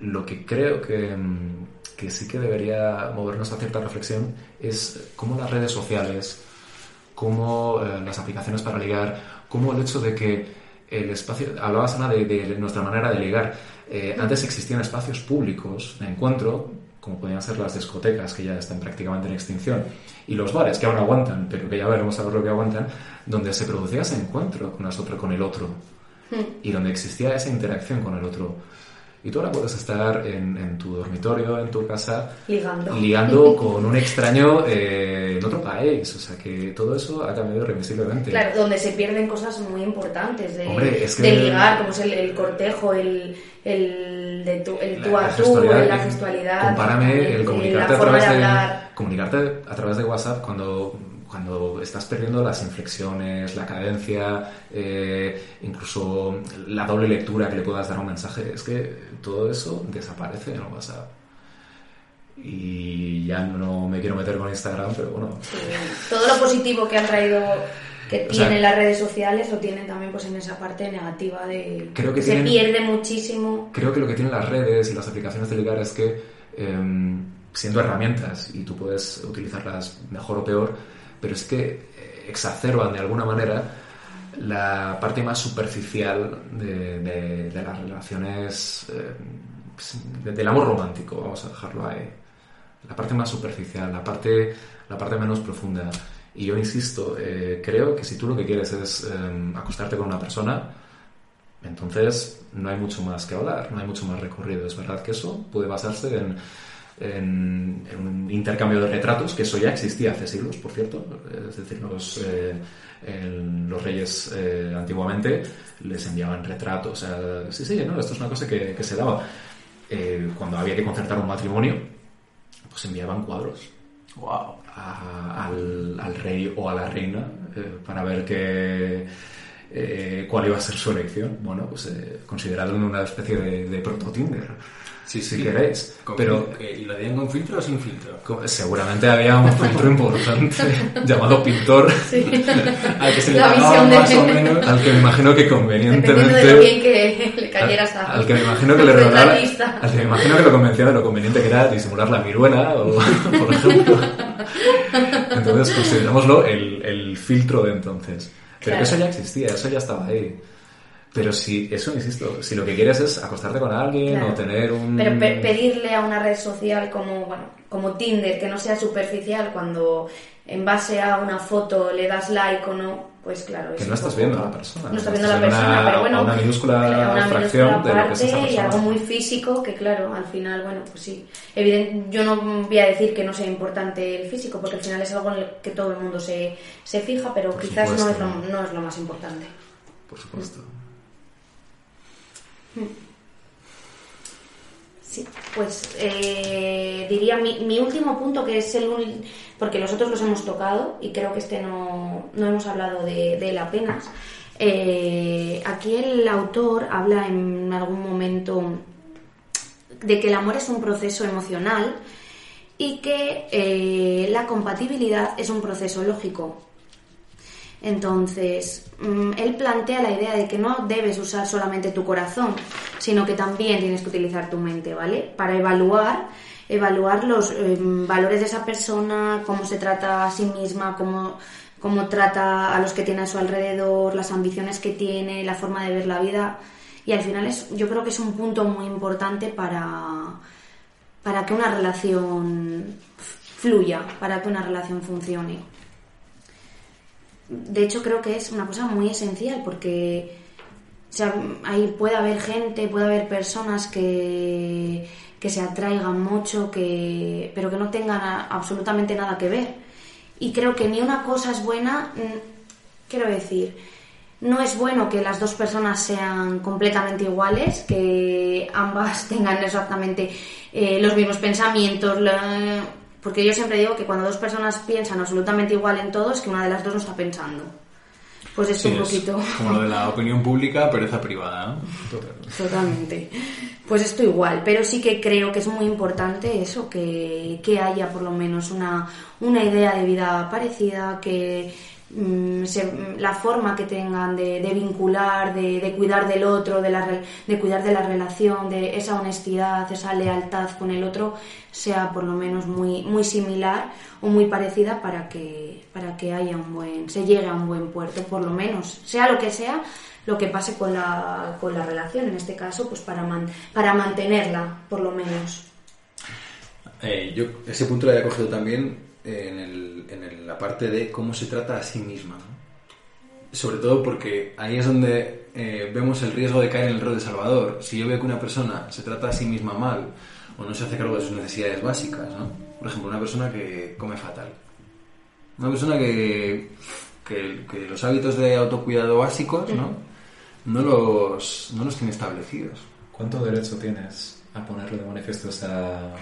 Lo que creo que, mm, que sí que debería movernos a cierta reflexión es cómo las redes sociales, cómo eh, las aplicaciones para ligar, cómo el hecho de que el espacio, hablabas Ana de, de nuestra manera de ligar, Eh, antes existían espacios públicos de encuentro, como podían ser las discotecas, que ya están prácticamente en extinción, y los bares, que aún aguantan, pero que ya veremos a ver lo que aguantan, donde se producía ese encuentro con, nosotros, con el otro, y donde existía esa interacción con el otro. Y tú ahora puedes estar en, en tu dormitorio, en tu casa, Ligando. ligando con un extraño eh, en otro país. O sea que todo eso ha cambiado irremisiblemente. Claro, donde se pierden cosas muy importantes de, Hombre, es que- de ligar, como es el, el cortejo, el, el, de tu, el tú La- a tú, gestualidad, la gestualidad. Compárame el comunicarte a través de de, comunicarte a través de WhatsApp cuando cuando estás perdiendo las inflexiones, la cadencia, eh, incluso la doble lectura que le puedas dar a un mensaje, es que todo eso desaparece en el WhatsApp. Y ya no me quiero meter con Instagram, pero bueno, Sí, todo lo positivo que han traído que O sea, tienen las redes sociales lo tienen también pues en esa parte negativa de Creo que se tienen- pierde muchísimo creo que lo que tienen las redes y las aplicaciones de ligar es que, em, siendo herramientas y tú puedes utilizarlas mejor o peor, pero es que eh, exacerban de alguna manera la parte más superficial de, de- de las relaciones, de- del amor romántico, vamos a dejarlo ahí. La parte más superficial, la parte, la parte menos profunda. Y yo insisto, eh, creo que si tú lo que quieres es em, acostarte con una persona, entonces no hay mucho más que hablar, no hay mucho más recorrido. Es verdad que eso puede basarse en, en- en un intercambio de retratos, que eso ya existía hace siglos, por cierto. Es decir, los, eh, el- los reyes eh, antiguamente les enviaban retratos. Sea, sí, sí, ¿no? esto es una cosa que, que se daba. Eh, cuando había que concertar un matrimonio, pues enviaban cuadros Wow. a- al, al rey o a la reina eh, para ver qué, eh, cuál iba a ser su elección. Bueno, pues eh, considerarlo una especie de, de proto-Tinder, Sí, si sí. queréis. Con- Pero eh, ¿Y lo harían con filtro o sin filtro? seguramente había un filtro importante llamado pintor, Al que se le pagaba de- más o menos. al que me imagino que dependiendo de lo convenientemente... bien que le cayeras a Al, al que me imagino que le al regalara, al que me imagino que lo convencía de lo conveniente que era disimular la viruela, o, por ejemplo. Entonces considerémoslo el, el filtro de entonces. Pero Claro. que eso ya existía, eso ya estaba ahí. Pero si, eso insisto, si lo que quieres es acostarte con alguien Claro. o tener un... Pero pe- pedirle a una red social como, bueno, como Tinder que no sea superficial cuando en base a una foto le das like o no, pues claro. Que no estás viendo a la persona, No estás viendo a la persona, una- pero bueno. a una minúscula claro, una fracción minúscula de lo que es esa y algo muy físico que claro, al final, bueno, pues sí. Evidente, yo no voy a decir que no sea importante el físico, porque al final es algo en lo que todo el mundo se, se fija, pero Por quizás no es, lo, no es lo más importante. Por supuesto. Sí, pues eh, diría mi, último punto, que es el ul- porque los otros los hemos tocado y creo que este no, no hemos hablado de, de él apenas. Eh, aquí el autor habla en algún momento de que el amor es un proceso emocional y que eh, la compatibilidad es un proceso lógico. Entonces, mm, él plantea la idea de que no debes usar solamente tu corazón, sino que también tienes que utilizar tu mente, ¿vale? Para evaluar, evaluar los eh, valores de esa persona, cómo se trata a sí misma, cómo, cómo trata a los que tiene a su alrededor, las ambiciones que tiene, la forma de ver la vida. Y al final es, yo creo que es un punto muy importante para, para que una relación fluya, para que una relación funcione. De hecho, creo que es una cosa muy esencial porque sea, ahí puede haber gente, puede haber personas que, que se atraigan mucho, que, pero que no tengan absolutamente nada que ver. Y creo que ni una cosa es buena, mm, quiero decir, no es bueno que las dos personas sean completamente iguales, que ambas tengan exactamente eh, los mismos pensamientos, la- porque yo siempre digo que cuando dos personas piensan absolutamente igual en todo, es que una de las dos no está pensando. Pues esto Sí, un es poquito. como lo de la opinión pública, pereza privada, ¿no? Total. Totalmente. Pues esto igual, pero sí que creo que es muy importante eso, que, que haya por lo menos una, una idea de vida parecida, que la forma que tengan de, de vincular, de, cuidar del otro, de, la, de cuidar de la relación, de esa honestidad, esa lealtad con el otro, sea por lo menos muy, muy similar o muy parecida para que, para que haya un buen, se llegue a un buen puerto, por lo menos, sea lo que sea, lo que pase con la, con la relación, en este caso, pues para, man- para mantenerla, por lo menos. Eh, yo ese punto lo había cogido también en, el- en el- la parte de cómo se trata a sí misma. ¿no? Sobre todo porque ahí es donde eh, vemos el riesgo de caer en el rol de Salvador. Si yo veo que una persona se trata a sí misma mal o no se hace cargo de sus necesidades básicas, ¿no? Por ejemplo, una persona que come fatal. Una persona que, que, que los hábitos de autocuidado básicos, ¿no? No los, no los tiene establecidos. ¿Cuánto derecho tienes a ponerle de manifiesto esa,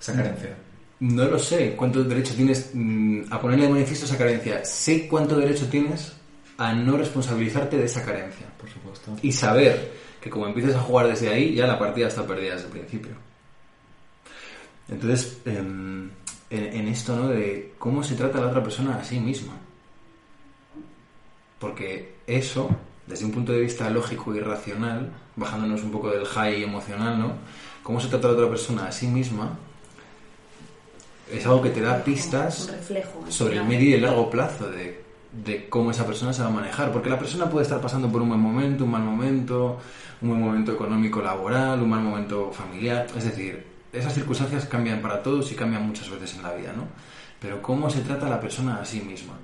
esa carencia? No lo sé. ¿Cuánto derecho tienes mm, a ponerle de manifiesto esa carencia? Sé cuánto derecho tienes a no responsabilizarte de esa carencia. Por supuesto. Y saber que como empieces a jugar desde ahí, ya la partida está perdida desde el principio. Entonces, em, en, en esto, ¿no? De cómo se trata a la otra persona a sí misma. Porque eso, desde un punto de vista lógico y racional, bajándonos un poco del high emocional, ¿no? Cómo se trata a la otra persona a sí misma, es algo que te da pistas reflejo. sobre el medio y el largo plazo de, de cómo esa persona se va a manejar. Porque la persona puede estar pasando por un buen momento, un mal momento, un buen momento económico laboral, un mal momento familiar. Es decir, esas circunstancias cambian para todos y cambian muchas veces en la vida, ¿no? Pero cómo se trata la persona a sí misma.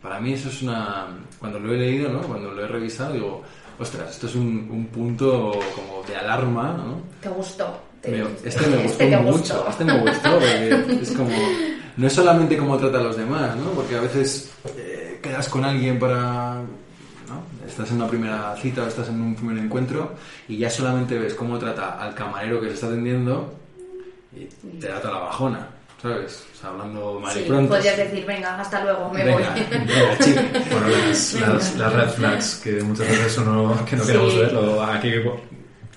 Para mí eso es una... Cuando lo he leído, ¿no? Cuando lo he revisado, digo, ostras, esto es un, un punto como de alarma, ¿no? Te gustó. Te- Me- este me gustó mucho, gustó. este me gustó, porque es como, no es solamente cómo trata a los demás, ¿no? Porque a veces eh, quedas con alguien para, ¿no? Estás en una primera cita o estás en un primer encuentro y ya solamente ves cómo trata al camarero que se está atendiendo y te da toda la bajona, ¿sabes? O sea, hablando mal y Sí, pronto. podrías decir, venga, hasta luego, me venga, voy. venga, chico. Bueno, las, las, las red flags que muchas veces uno que no Sí. queremos ver, o aquí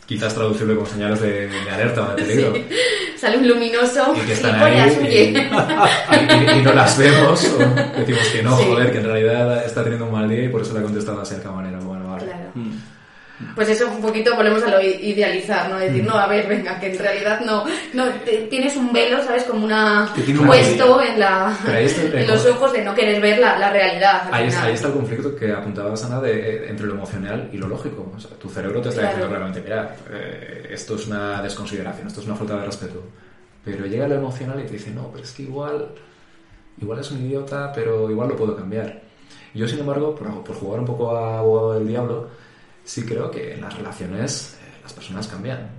quizás traducible como señales de, de alerta o de peligro. Sale un luminoso Y que están ahí huye. y, y- y no las vemos, o decimos que no, Sí. joder, que en realidad está teniendo un mal día y por eso le ha contestado así al camarero. Bueno, vale. Claro. Mm. Pues eso un poquito volvemos a lo idealizar, ¿no? Decir, no, a ver, venga, que en realidad no, no te- tienes un velo, ¿sabes? Como una puesto en la en los ojos de no querer ver la, la realidad. al Ahí, es- ahí está el conflicto que apuntaba Sana de, eh, entre lo emocional y lo lógico. O sea, tu cerebro te está Claro. diciendo claramente, mira, eh, esto es una desconsideración, esto es una falta de respeto. Pero llega lo emocional y te dice, no, pero es que igual, igual es un idiota, pero igual lo puedo cambiar. Yo, sin embargo, por, por jugar un poco a abogado del diablo, sí creo que en las relaciones eh, las personas cambian.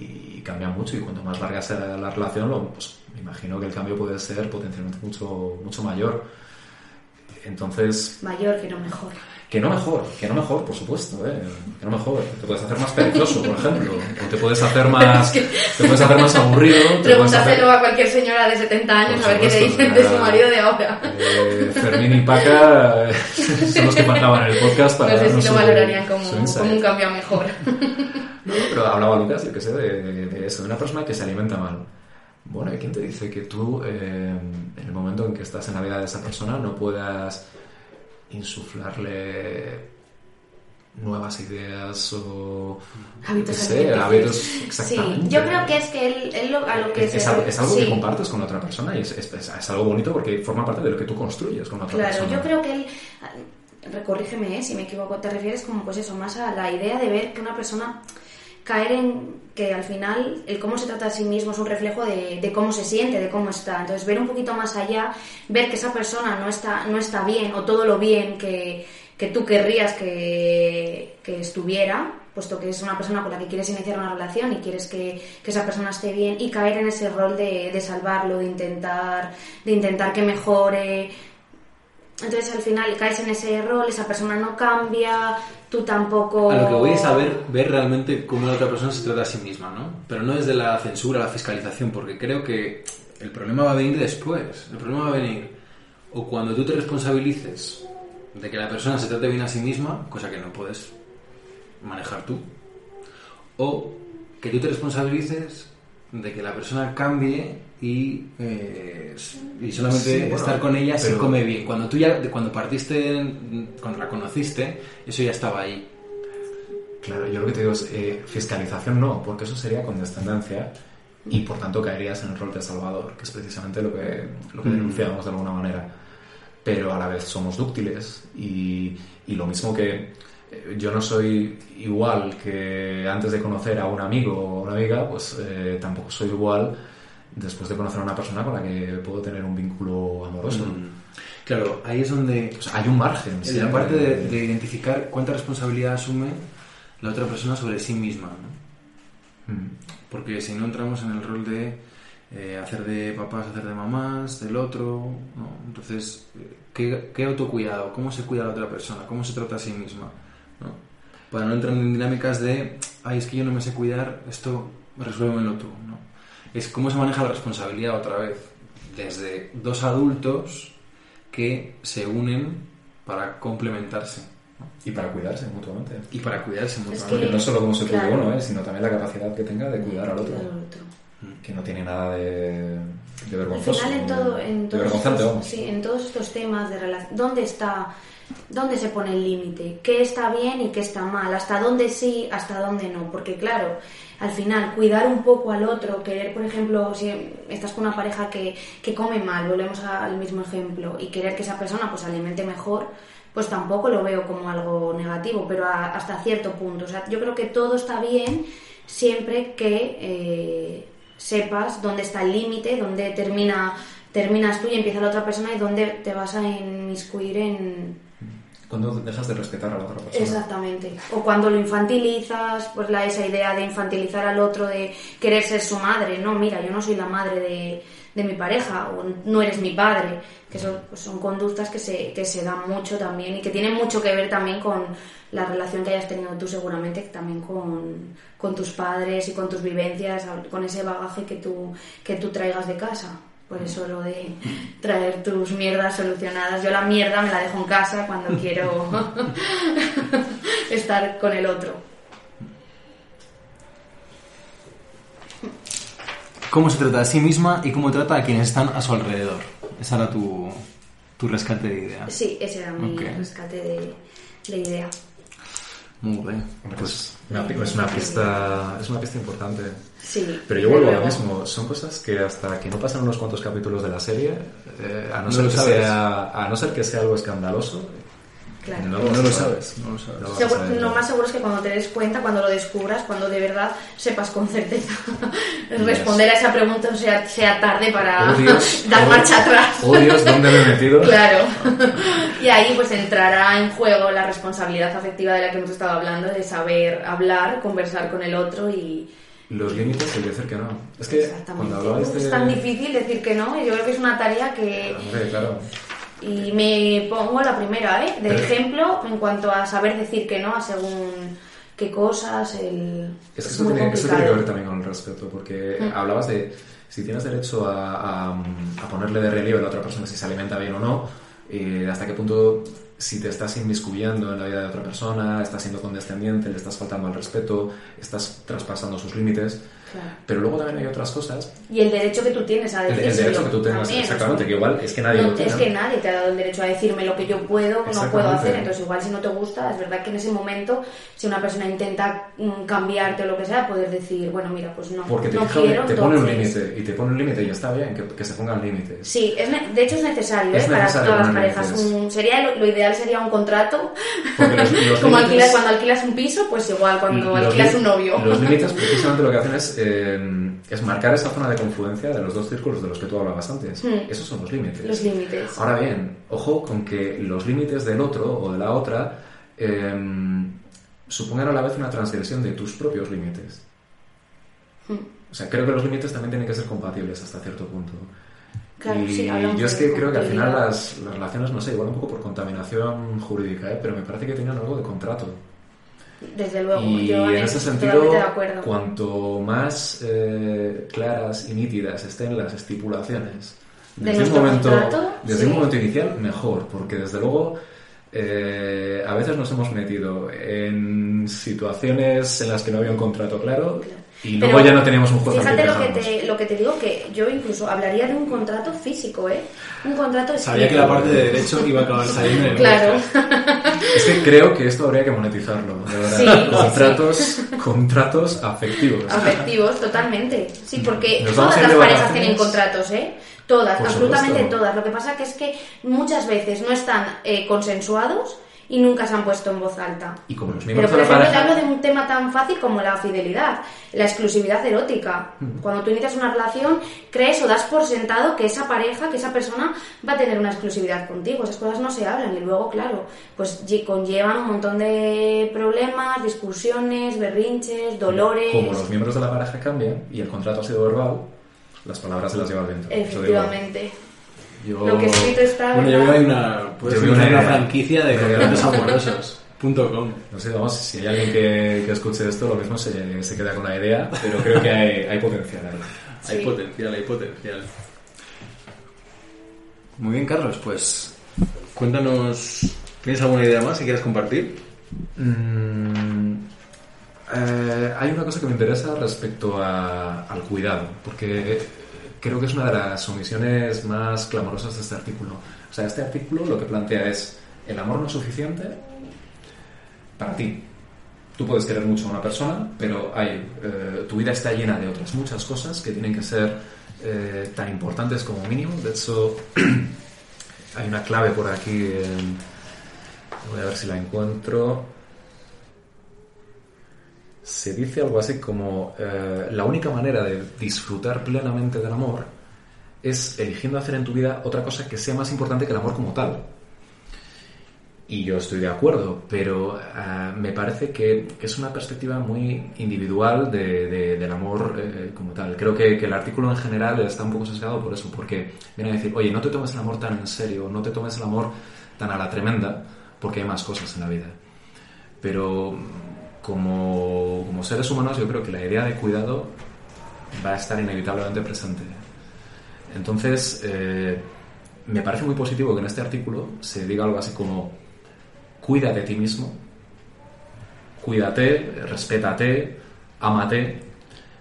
Y cambian mucho, y cuanto más larga sea la relación, lo- pues, me imagino que el cambio puede ser potencialmente mucho, mucho mayor. Entonces, Mayor que no mejor. que no mejor, que no mejor, por supuesto, ¿eh? que no mejor. Te puedes hacer más perezoso, por ejemplo, o te puedes hacer más, te puedes hacer más aburrido. te Pregúntaselo hacer- a cualquier señora de 70 años Por a ver qué le supuesto, dicen de su marido de ahora. Eh, Fermín y Paca eh, son los que mandaban el podcast para No sé si lo valorarían como, un cambio a mejor. No, pero hablaba Lucas, yo que sé, de, de- de eso, de una persona que se alimenta mal. Bueno, ¿y quién te dice que tú, eh, en el momento en que estás en la vida de esa persona, no puedas insuflarle nuevas ideas o Hábitos sé, hábitos Sí, exactamente. yo creo que es que él, él lo- a lo que es, se... es algo, es algo sí. que compartes con otra persona y es, es- es- es algo bonito porque forma parte de lo que tú construyes con otra Claro, persona. yo creo que él, recorrígeme eh, si me equivoco, te refieres como pues eso, más a la idea de ver que una persona caer en que al final el cómo se trata a sí mismo es un reflejo de, de, cómo se siente, de cómo está. Entonces, ver un poquito más allá, ver que esa persona no está, no está bien o todo lo bien que, que tú querrías que, que, estuviera, puesto que es una persona con la que quieres iniciar una relación y quieres que, que esa persona esté bien y caer en ese rol de, de salvarlo, de intentar, de intentar que mejore, entonces al final caes en ese rol, esa persona no cambia, tú tampoco... A lo que voy es a ver, ver realmente cómo la otra persona se trata a sí misma, ¿no? Pero no desde la censura, la fiscalización, porque creo que el problema va a venir después. El problema va a venir o cuando tú te responsabilices de que la persona se trate bien a sí misma, cosa que no puedes manejar tú, o que tú te responsabilices de que la persona cambie y, eh, y solamente Sí, bueno, estar con ella se pero- come bien. Cuando tú ya, cuando partiste, cuando la conociste, eso ya estaba ahí. Claro, yo lo que te digo es eh, fiscalización no, porque eso sería condescendencia y por tanto caerías en el rol de salvador, que es precisamente lo que, lo que Mm. denunciamos de alguna manera. Pero a la vez somos dúctiles y, y lo mismo que eh, yo no soy igual que antes de conocer a un amigo o una amiga, pues eh, tampoco soy igual después de conocer a una persona con la que puedo tener un vínculo amoroso. Claro, ahí es donde O sea, hay un margen. En la parte de, de identificar cuánta responsabilidad asume la otra persona sobre sí misma, ¿no? Mm. Porque si no entramos en el rol de eh, hacer de papás, hacer de mamás, del otro, ¿no? Entonces, eh, ¿qué, qué autocuidado? ¿Cómo se cuida la otra persona? ¿Cómo se trata a sí misma? ¿no? Para no entrar en dinámicas de, ay, es que yo no me sé cuidar, esto resuélvemelo tú, ¿no? Es cómo se maneja la responsabilidad otra vez, desde dos adultos que se unen para complementarse. Y para cuidarse mutuamente. y para cuidarse mutuamente. Porque no solo cómo se cuide claro. uno, ¿eh? sino también la capacidad que tenga de cuidar al otro. Al otro. Que no tiene nada de, de Al vergonzoso. final en todo, en de todos vergonzante, estos, vamos. sí, en todos estos temas de relación, ¿dónde está, dónde se pone el límite? ¿Qué está bien y qué está mal? ¿Hasta dónde sí, hasta dónde no? Porque claro, al final cuidar un poco al otro, querer, por ejemplo, si estás con una pareja que, que come mal, volvemos al mismo ejemplo, y querer que esa persona pues alimente mejor, pues tampoco lo veo como algo negativo, pero hasta cierto punto. O sea, yo creo que todo está bien siempre que eh, sepas dónde está el límite, dónde termina, terminas tú y empieza la otra persona y dónde te vas a inmiscuir en... Cuando dejas de respetar a la otra persona. Exactamente. O cuando lo infantilizas, pues la, esa idea de infantilizar al otro, de querer ser su madre. No, mira, yo no soy la madre de, de mi pareja o no eres mi padre. Que son, pues son conductas que se, que se dan mucho también y que tienen mucho que ver también con la relación que hayas tenido tú seguramente, también con, con tus padres y con tus vivencias, con ese bagaje que tú, que tú traigas de casa. Por eso lo de traer tus mierdas solucionadas. Yo la mierda me la dejo en casa cuando quiero estar con el otro. cómo se trata a sí misma y cómo trata a quienes están a su alrededor. Esa era tu, tu rescate de ideas. Sí, ese era mi rescate de, de idea. Muy bien. Pues una pi- es una pista, es una pista importante. Sí. Pero yo vuelvo a lo mismo, son cosas que hasta que no pasan unos cuantos capítulos de la serie, eh, a, no No ser lo que sabes. sea, a no ser que sea algo escandaloso, Claro. no, lo sabes, no lo sabes. No saber. lo más seguro es que cuando te des cuenta, cuando lo descubras, cuando de verdad sepas con certeza responder a esa pregunta, o sea, sea tarde para Oh, Dios, dar oh, marcha atrás. Oh Dios, ¿dónde me he metido? Claro. y ahí pues entrará en juego la responsabilidad afectiva de la que hemos estado hablando, de saber hablar, conversar con el otro y... Los límites y decir que no. Es que cuando hablabas de... Es tan difícil decir que no, y yo creo que es una tarea que... Hombre, claro. Y me pongo la primera, ¿eh? De Pero- ejemplo en cuanto a saber decir que no a según qué cosas, el... Es que eso tiene, eso tiene que ver también con el respeto, porque Mm. hablabas de si tienes derecho a, a- a ponerle de relieve a la otra persona si se alimenta bien o no, eh, hasta qué punto si te estás inmiscuyendo en la vida de otra persona, estás siendo condescendiente, le estás faltando al respeto, estás traspasando sus límites. Claro. Pero luego también hay otras cosas. Y el derecho que tú tienes a El, decir el derecho que tú tengas, exactamente, que igual es que nadie no, lo tiene. Es que nadie te ha dado el derecho a decirme lo que yo puedo o no puedo hacer. Entonces, igual si no te gusta, es verdad que en ese momento, si una persona intenta mm, cambiarte o lo que sea, poder decir, bueno, mira, pues no, Porque te, no fija- quiero, te pone un límite, y te pone un límite y está bien que, que se pongan límites. Sí, es de hecho es necesario, Es ¿eh? para necesario todas las parejas. Un- sería lo, lo ideal sería un contrato. Los- los Como límites- alquilas, cuando alquilas un piso, pues igual cuando Los alquilas un novio. Los límites precisamente lo que hacen es, eh, es marcar esa zona de confluencia de los dos círculos de los que tú hablabas antes. Hmm. Esos son los límites. Los límites. Ahora bien, ojo con que los límites del otro o de la otra eh, supongan a la vez una transgresión de tus propios límites. Hmm. O sea, creo que los límites también tienen que ser compatibles hasta cierto punto. Claro, y sí, yo es que creo que al final las, las relaciones, no sé, igual un poco por contaminación jurídica, ¿eh? pero me parece que tienen algo de contrato. Desde luego, Y yo en en ese sentido, de cuanto más eh, claras y nítidas estén las estipulaciones De desde, un momento, contrato, desde sí. un momento inicial, mejor, porque desde luego eh, a veces nos hemos metido en situaciones en las que no había un contrato claro y luego Pero ya no teníamos un juez Fíjate lo que, te, lo que te digo, que yo incluso hablaría de un contrato físico, ¿eh? Un contrato Sabía que la parte de derecho iba a acabar saliendo en el Claro. Es que creo que esto habría que monetizarlo, de verdad. Sí, sí, contratos, contratos afectivos. Afectivos, totalmente. Sí, porque Nos todas las parejas tienen contratos, ¿eh? Todas, Por absolutamente supuesto. todas. Lo que pasa que es que muchas veces no están eh, consensuados y nunca se han puesto en voz alta. Y como los Pero, miembros por de la ejemplo, te pareja... hablo de un tema tan fácil como la fidelidad, la exclusividad erótica. Cuando tú inicias una relación, crees o das por sentado que esa pareja, que esa persona va a tener una exclusividad contigo. Esas cosas no se hablan y luego, claro, pues lle- conllevan un montón de problemas, discusiones, berrinches, dolores. Como los miembros de la pareja cambian y el contrato ha sido verbal, las palabras se las lleva digo. Efectivamente. Yo- Lo que escrito está. Bueno, yo veo una, puedes Yo una una franquicia de contratos amorosos. punto com. No sé, vamos, si hay alguien que, que escuche esto, lo mismo se, se queda con la idea, pero creo que hay, hay potencial ahí. Hay potencial, hay potencial. Muy bien, Carlos, pues cuéntanos, ¿tienes alguna idea más que quieras compartir? Mm, eh, hay una cosa que me interesa respecto a- al cuidado, porque creo que es una de las omisiones más clamorosas de este artículo. O sea, este artículo lo que plantea es, el amor no es suficiente para ti. Tú puedes querer mucho a una persona, pero eh, tu vida está llena de otras muchas cosas que tienen que ser eh, tan importantes como mínimo. De hecho, hay una clave por aquí. en- Voy a ver si la encuentro. Se dice algo así como eh, la única manera de disfrutar plenamente del amor es eligiendo hacer en tu vida otra cosa que sea más importante que el amor como tal. Y yo estoy de acuerdo, pero eh, me parece que, es una perspectiva muy individual de- de- del amor eh, como tal. Creo que, que el artículo en general está un poco sesgado por eso, porque viene a decir, oye, no te tomes el amor tan en serio, no te tomes el amor tan a la tremenda, porque hay más cosas en la vida. Pero como, seres humanos yo creo que la idea de cuidado va a estar inevitablemente presente. Entonces, eh, me parece muy positivo que en este artículo se diga algo así como, cuida de ti mismo, cuídate, respétate, ámate,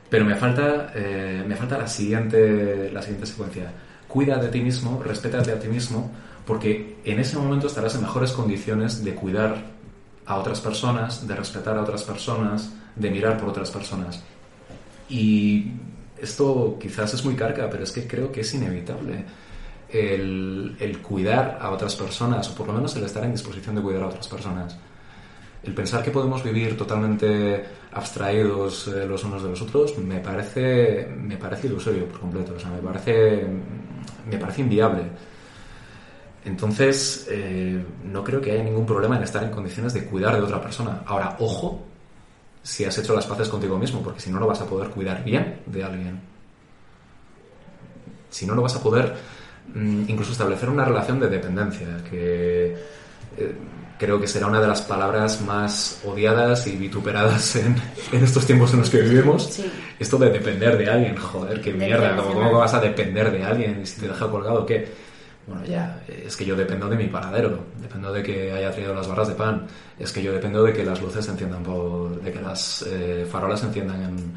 pero me falta, eh, me falta la, siguiente, la siguiente secuencia. Cuida de ti mismo, respétate a ti mismo, porque en ese momento estarás en mejores condiciones de cuidar a otras personas, de respetar a otras personas, de mirar por otras personas. Y esto quizás es muy carga, pero es que creo que es inevitable. El, el cuidar a otras personas, o por lo menos el estar en disposición de cuidar a otras personas. El pensar que podemos vivir totalmente abstraídos eh, los unos de los otros me parece, me parece ilusorio por completo. O sea, me parece, me parece inviable. Entonces, eh, no creo que haya ningún problema en estar en condiciones de cuidar de otra persona. Ahora, ojo, si has hecho las paces contigo mismo, porque si no, no vas a poder cuidar bien de alguien. Si no, no vas a poder mm, incluso establecer una relación de dependencia, que eh, creo que será una de las palabras más odiadas y vituperadas en, en estos tiempos en los que vivimos. Sí. Esto de depender de alguien, joder, qué mierda, ¿cómo, cómo vas a depender de alguien? Y si te deja colgado, ¿qué? Bueno, ya, es que yo dependo de mi paradero, dependo de que haya traído las barras de pan, es que yo dependo de que las luces se enciendan por, de que las eh, farolas se enciendan en-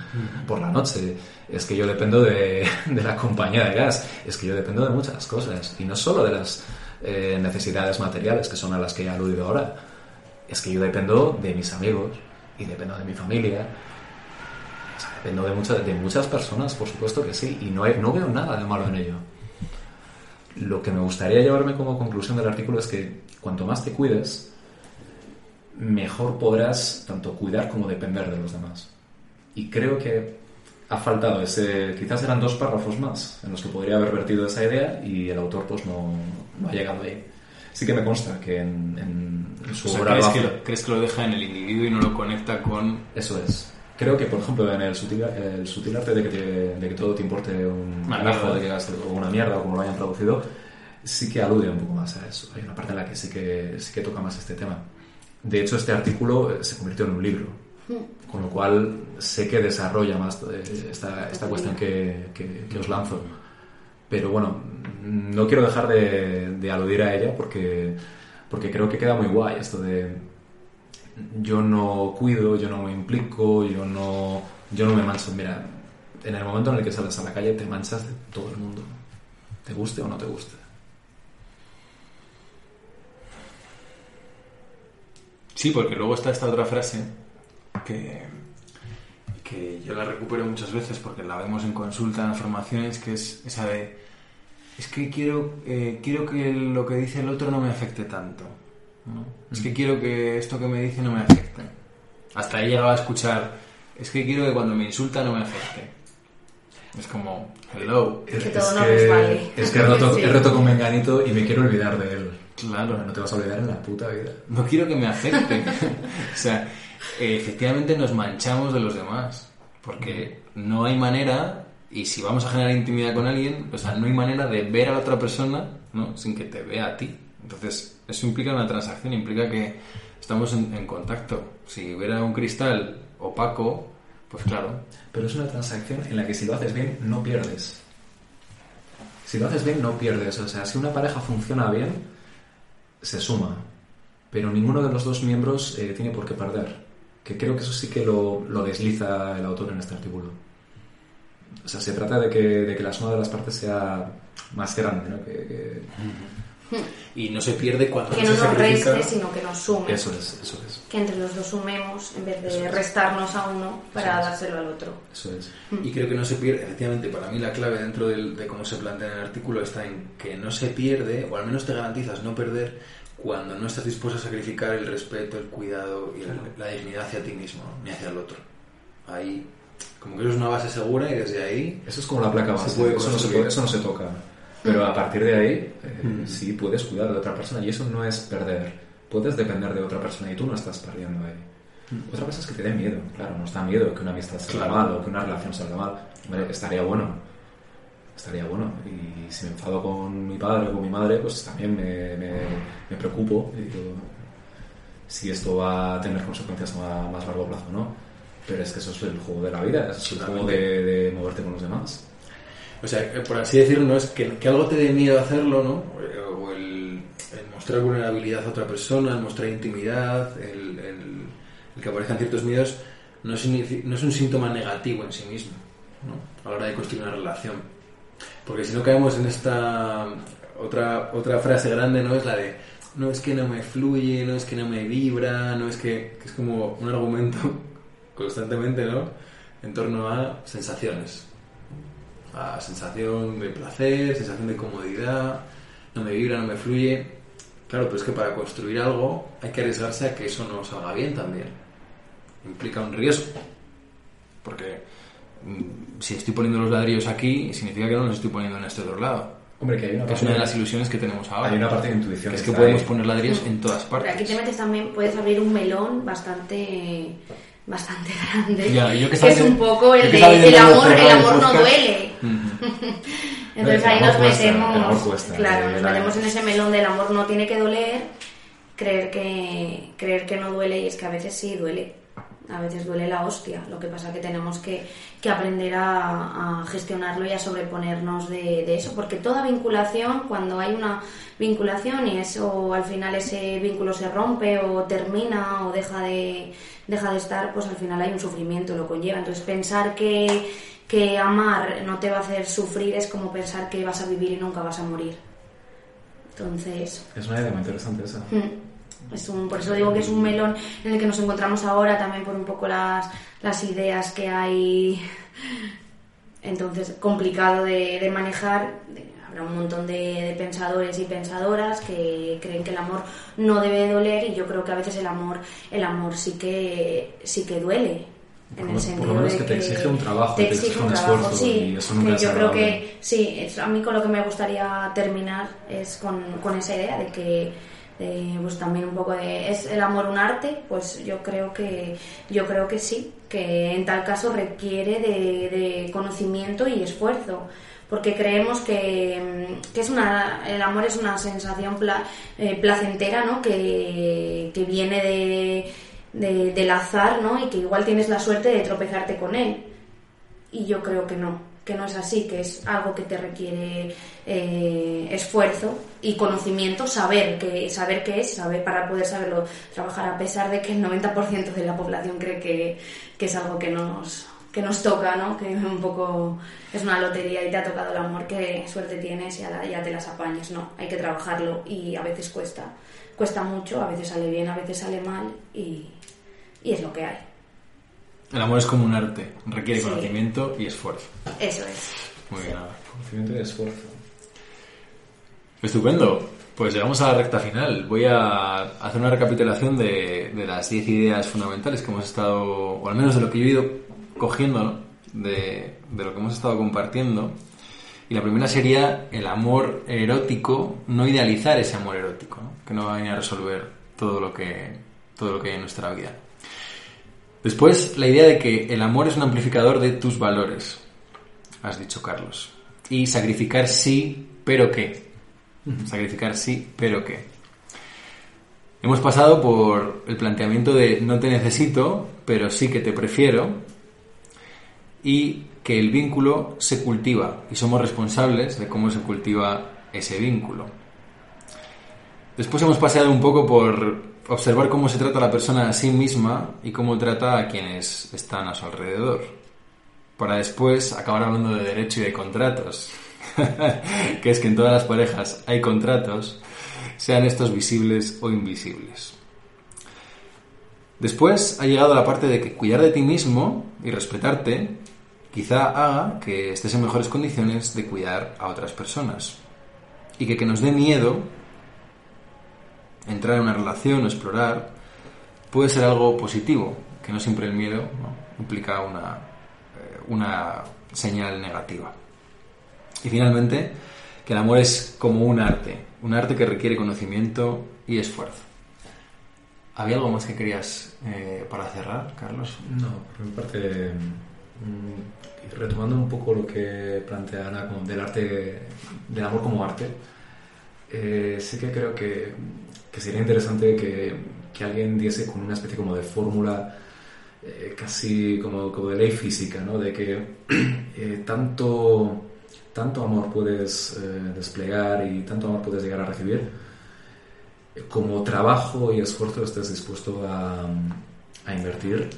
por la noche, es que yo dependo de, de la compañía de gas, es que yo dependo de muchas cosas, y no solo de las eh, necesidades materiales, que son a las que he aludido ahora, es que yo dependo de mis amigos, y dependo de mi familia, o sea, dependo de, muchas de muchas personas, por supuesto que sí, y no, he- no veo nada de malo en ello. Lo que me gustaría llevarme como conclusión del artículo es que cuanto más te cuides, mejor podrás tanto cuidar como depender de los demás. Y creo que ha faltado ese, quizás eran dos párrafos más en los que podría haber vertido esa idea y el autor pues no, no ha llegado ahí. Sí que me consta que en, su O sea, obra ¿crees, que lo, crees que lo deja en el individuo y no lo conecta con... Eso es. Creo que, por ejemplo, en el sutil, el sutil arte de que, te- de que todo te importe un Una carajo, mierda. de que o una mierda, o como lo hayan traducido, sí que alude un poco más a eso. Hay una parte en la que sí que, sí que toca más este tema. De hecho, este artículo eh, se convirtió en un libro, con lo cual sé que desarrolla más eh, esta, esta cuestión que, que- que os lanzo. Pero bueno, no quiero dejar de, de aludir a ella porque, porque creo que queda muy guay esto de yo no cuido, yo no me implico, yo no, yo no me mancho. Mira, en el momento en el que sales a la calle te manchas de todo el mundo, te guste o no te guste. Sí, porque luego está esta otra frase que, que yo la recupero muchas veces porque la vemos en consulta, en formaciones, que es esa de, es que quiero, eh, quiero que lo que dice el otro no me afecte tanto. ¿No? Es que quiero que esto que me dice no me afecte. Hasta ahí llegaba a escuchar, es que quiero que cuando me insulta no me afecte. Es como, hello. Que todo no les vale. Es que he roto, Sí. he roto con Menganito y me quiero olvidar de él. Claro. No te vas a olvidar en la puta vida. No quiero que me afecte. o sea, efectivamente nos manchamos de los demás. Porque no hay manera, y si vamos a generar intimidad con alguien, o sea, no hay manera de ver a la otra persona ¿no? sin que te vea a ti. Entonces, eso implica una transacción, implica que estamos en, en contacto. Si hubiera un cristal opaco, pues claro. Pero es una transacción en la que si lo haces bien, no pierdes. Si lo haces bien, no pierdes. O sea, si una pareja funciona bien, se suma. Pero ninguno de los dos miembros eh, tiene por qué perder. Que creo que eso sí que lo, lo desliza el autor en este artículo. O sea, se trata de que, de que la suma de las partes sea más grande, ¿no? Que, que- Y no se pierde cuando Que se no nos sacrifica. reste, sino que nos sume. Eso es, eso es, Que entre los dos sumemos en vez Eso de es. restarnos a uno para Eso es. dárselo al otro. eso es. Y creo que no se pierde, efectivamente, para mí la clave dentro del- de cómo se plantea en el artículo está en que no se pierde, o al menos te garantizas no perder, cuando no estás dispuesto a sacrificar el respeto, el cuidado y el- la dignidad hacia ti mismo, ¿no? ni hacia el otro. Ahí, como que eso es una base segura y desde ahí... Eso es como la placa Se base, puede eso, no se puede- eso no se toca. Pero a partir de ahí, eh, Mm. sí puedes cuidar de otra persona y eso no es perder. Puedes depender de otra persona y tú no estás perdiendo ahí. Otra cosa es que te dé miedo, claro, nos da miedo que una amistad salga Claro. mal o que una relación salga mal. Hombre, estaría bueno, estaría bueno. Y si me enfado con mi padre o con mi madre, pues también me, me, me preocupo y digo, si esto va a tener consecuencias a más largo plazo, ¿no? Pero es que eso es el juego de la vida, es el juego de, de moverte con los demás. O sea, eh, por así decirlo, no es que, algo te dé miedo hacerlo, ¿no? O el, mostrar vulnerabilidad a otra persona, el mostrar intimidad, el, el- que aparezcan ciertos miedos, no es un síntoma negativo en sí mismo, ¿no? A la hora de construir una relación. Porque si no caemos en esta otra, otra frase grande, ¿no? Es la de, no es que no me fluye, no es que no me vibra, no es que, que es como un argumento constantemente, ¿no? En torno a sensaciones a sensación de placer, sensación de comodidad, no me vibra, no me fluye. Claro, pero es que para construir algo hay que arriesgarse a que eso no salga bien también. Implica un riesgo. Porque mm, si estoy poniendo los ladrillos aquí, significa que no los estoy poniendo en este otro lado. Hombre, que hay una Que es una de las ilusiones que tenemos ahora. hay una parte de intuición. que es que podemos ahí. poner ladrillos en todas Pero partes. aquí te metes también, puedes abrir un melón bastante bastante grande. Ya, yo que que es un poco el de el intentando amor, el el amor no duele. Entonces El ahí nos metemos, el cuesta, claro, nos metemos en ese melón del amor no tiene que doler, creer que creer que no duele y es que a veces sí duele a veces duele la hostia. Lo que pasa que tenemos que, que aprender a, a, gestionarlo y a sobreponernos de, de, eso, porque toda vinculación, cuando hay una vinculación y eso al final ese vínculo se rompe o termina o deja de, deja de estar, pues al final hay un sufrimiento, lo conlleva. Entonces pensar que, que amar no te va a hacer sufrir es como pensar que vas a vivir y nunca vas a morir. Entonces... Es una idea muy interesante esa. Es un, por eso digo que es un melón en el que nos encontramos ahora, también por un poco las, las ideas que hay. Entonces, complicado de, de manejar. Habrá un montón de, de, pensadores y pensadoras que creen que el amor no debe doler y yo creo que a veces el amor, el amor sí que, sí que duele. En el sentido por lo menos que, que te exige un trabajo, te exige, un, trabajo, esfuerzo, sí, y eso nunca que es yo creo que sí, es, a mí con lo que me gustaría terminar es con, con esa idea de que de, pues también un poco de es el amor un arte pues yo creo que yo creo que sí que en tal caso requiere de, conocimiento y esfuerzo porque creemos que, que, es una el amor es una sensación eh, placentera no que, que viene de, de, del azar no y que igual tienes la suerte de tropezarte con él. Y yo creo que no que no es así, que es algo que te requiere eh, esfuerzo y conocimiento, saber que saber qué es, saber para poder saberlo trabajar a pesar de que el 90% de la población cree que, que, es algo que nos que nos toca, ¿no? Que un poco es una lotería y te ha tocado el amor, qué suerte tienes y ya, ya te las apañes, no, hay que trabajarlo y a veces cuesta, cuesta mucho, a veces sale bien, a veces sale mal y, y es lo que hay. El amor es como un arte, requiere sí. conocimiento y esfuerzo. Eso es. Muy bien. Conocimiento y esfuerzo. Estupendo. Pues llegamos a la recta final. Voy a hacer una recapitulación de, las 10 ideas fundamentales que hemos estado, o al menos de lo que yo he ido cogiendo, ¿no? de, de lo que hemos estado compartiendo. Y la primera sería el amor erótico, no idealizar ese amor erótico, ¿no? que no va a venir a resolver todo lo que, todo lo que hay en nuestra vida. Después, la idea de que el amor es un amplificador de tus valores, has dicho Carlos. Y sacrificar sí, pero qué. Sacrificar sí, pero qué. Hemos pasado por el planteamiento de no te necesito, pero sí que te prefiero. Y que el vínculo se cultiva y somos responsables de cómo se cultiva ese vínculo. Después hemos paseado un poco por observar cómo se trata la persona a sí misma y cómo trata a quienes están a su alrededor. Para después acabar hablando de derecho y de contratos. que es que en todas las parejas hay contratos, sean estos visibles o invisibles. Después ha llegado la parte de que cuidar de ti mismo y respetarte quizá haga que estés en mejores condiciones de cuidar a otras personas. Y que que nos dé miedo entrar en una relación o explorar puede ser algo positivo, que no siempre el miedo implica una, eh, una señal negativa. Y finalmente, que el amor es como un arte, un arte que requiere conocimiento y esfuerzo. ¿Había algo más que querías eh, para cerrar, Carlos? No, por mi parte, mmm, retomando un poco lo que plantea Ana del arte, del amor como arte, eh, sí que creo que que sería interesante que, que, alguien diese con una especie como de fórmula eh, casi como, como, de ley física, ¿no? De que tanto, tanto amor puedes eh, desplegar y tanto amor puedes llegar a recibir, como trabajo y esfuerzo estés dispuesto a, a invertir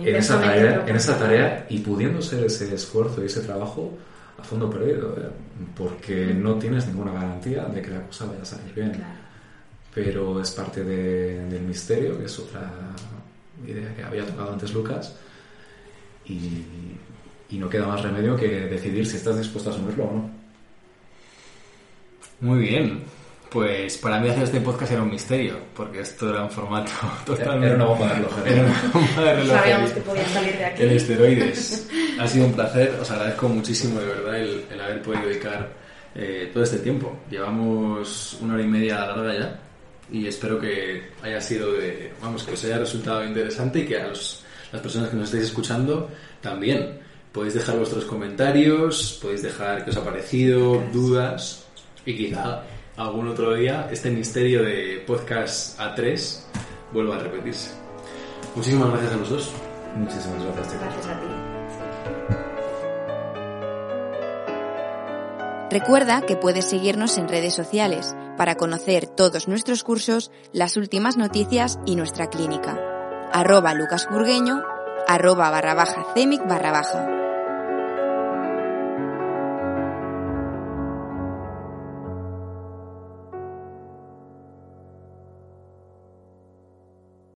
en esa, tarea, en esa tarea y pudiendo ser ese esfuerzo y ese trabajo a fondo perdido, porque no tienes ninguna garantía de que la cosa vaya a salir bien. Claro. Pero es parte de, del misterio, que es otra idea que había tocado antes Lucas, y, y, no queda más remedio que decidir si estás dispuesto a asumirlo o no. Muy bien. Pues para mí hacer este podcast era un misterio, porque esto era un formato totalmente... Era una bomba de reloj. Era una bomba de reloj. Sabíamos que podía salir de aquí. En esteroides. ha sido un placer, os agradezco muchísimo de verdad el, el haber podido dedicar eh, todo este tiempo. Llevamos una hora y media larga ya y espero que haya sido de, vamos, que os haya resultado interesante y que a los, las personas que nos estáis escuchando también. Podéis dejar vuestros comentarios, podéis dejar qué os ha parecido, dudas y quizá algún otro día este misterio de podcast A3 vuelva a repetirse. Muchísimas gracias a los dos. Muchísimas gracias. Gracias a ti. Recuerda que puedes seguirnos en redes sociales para conocer todos nuestros cursos, las últimas noticias y nuestra clínica. Arroba lucasburgueño, arroba barra baja cemic barra baja.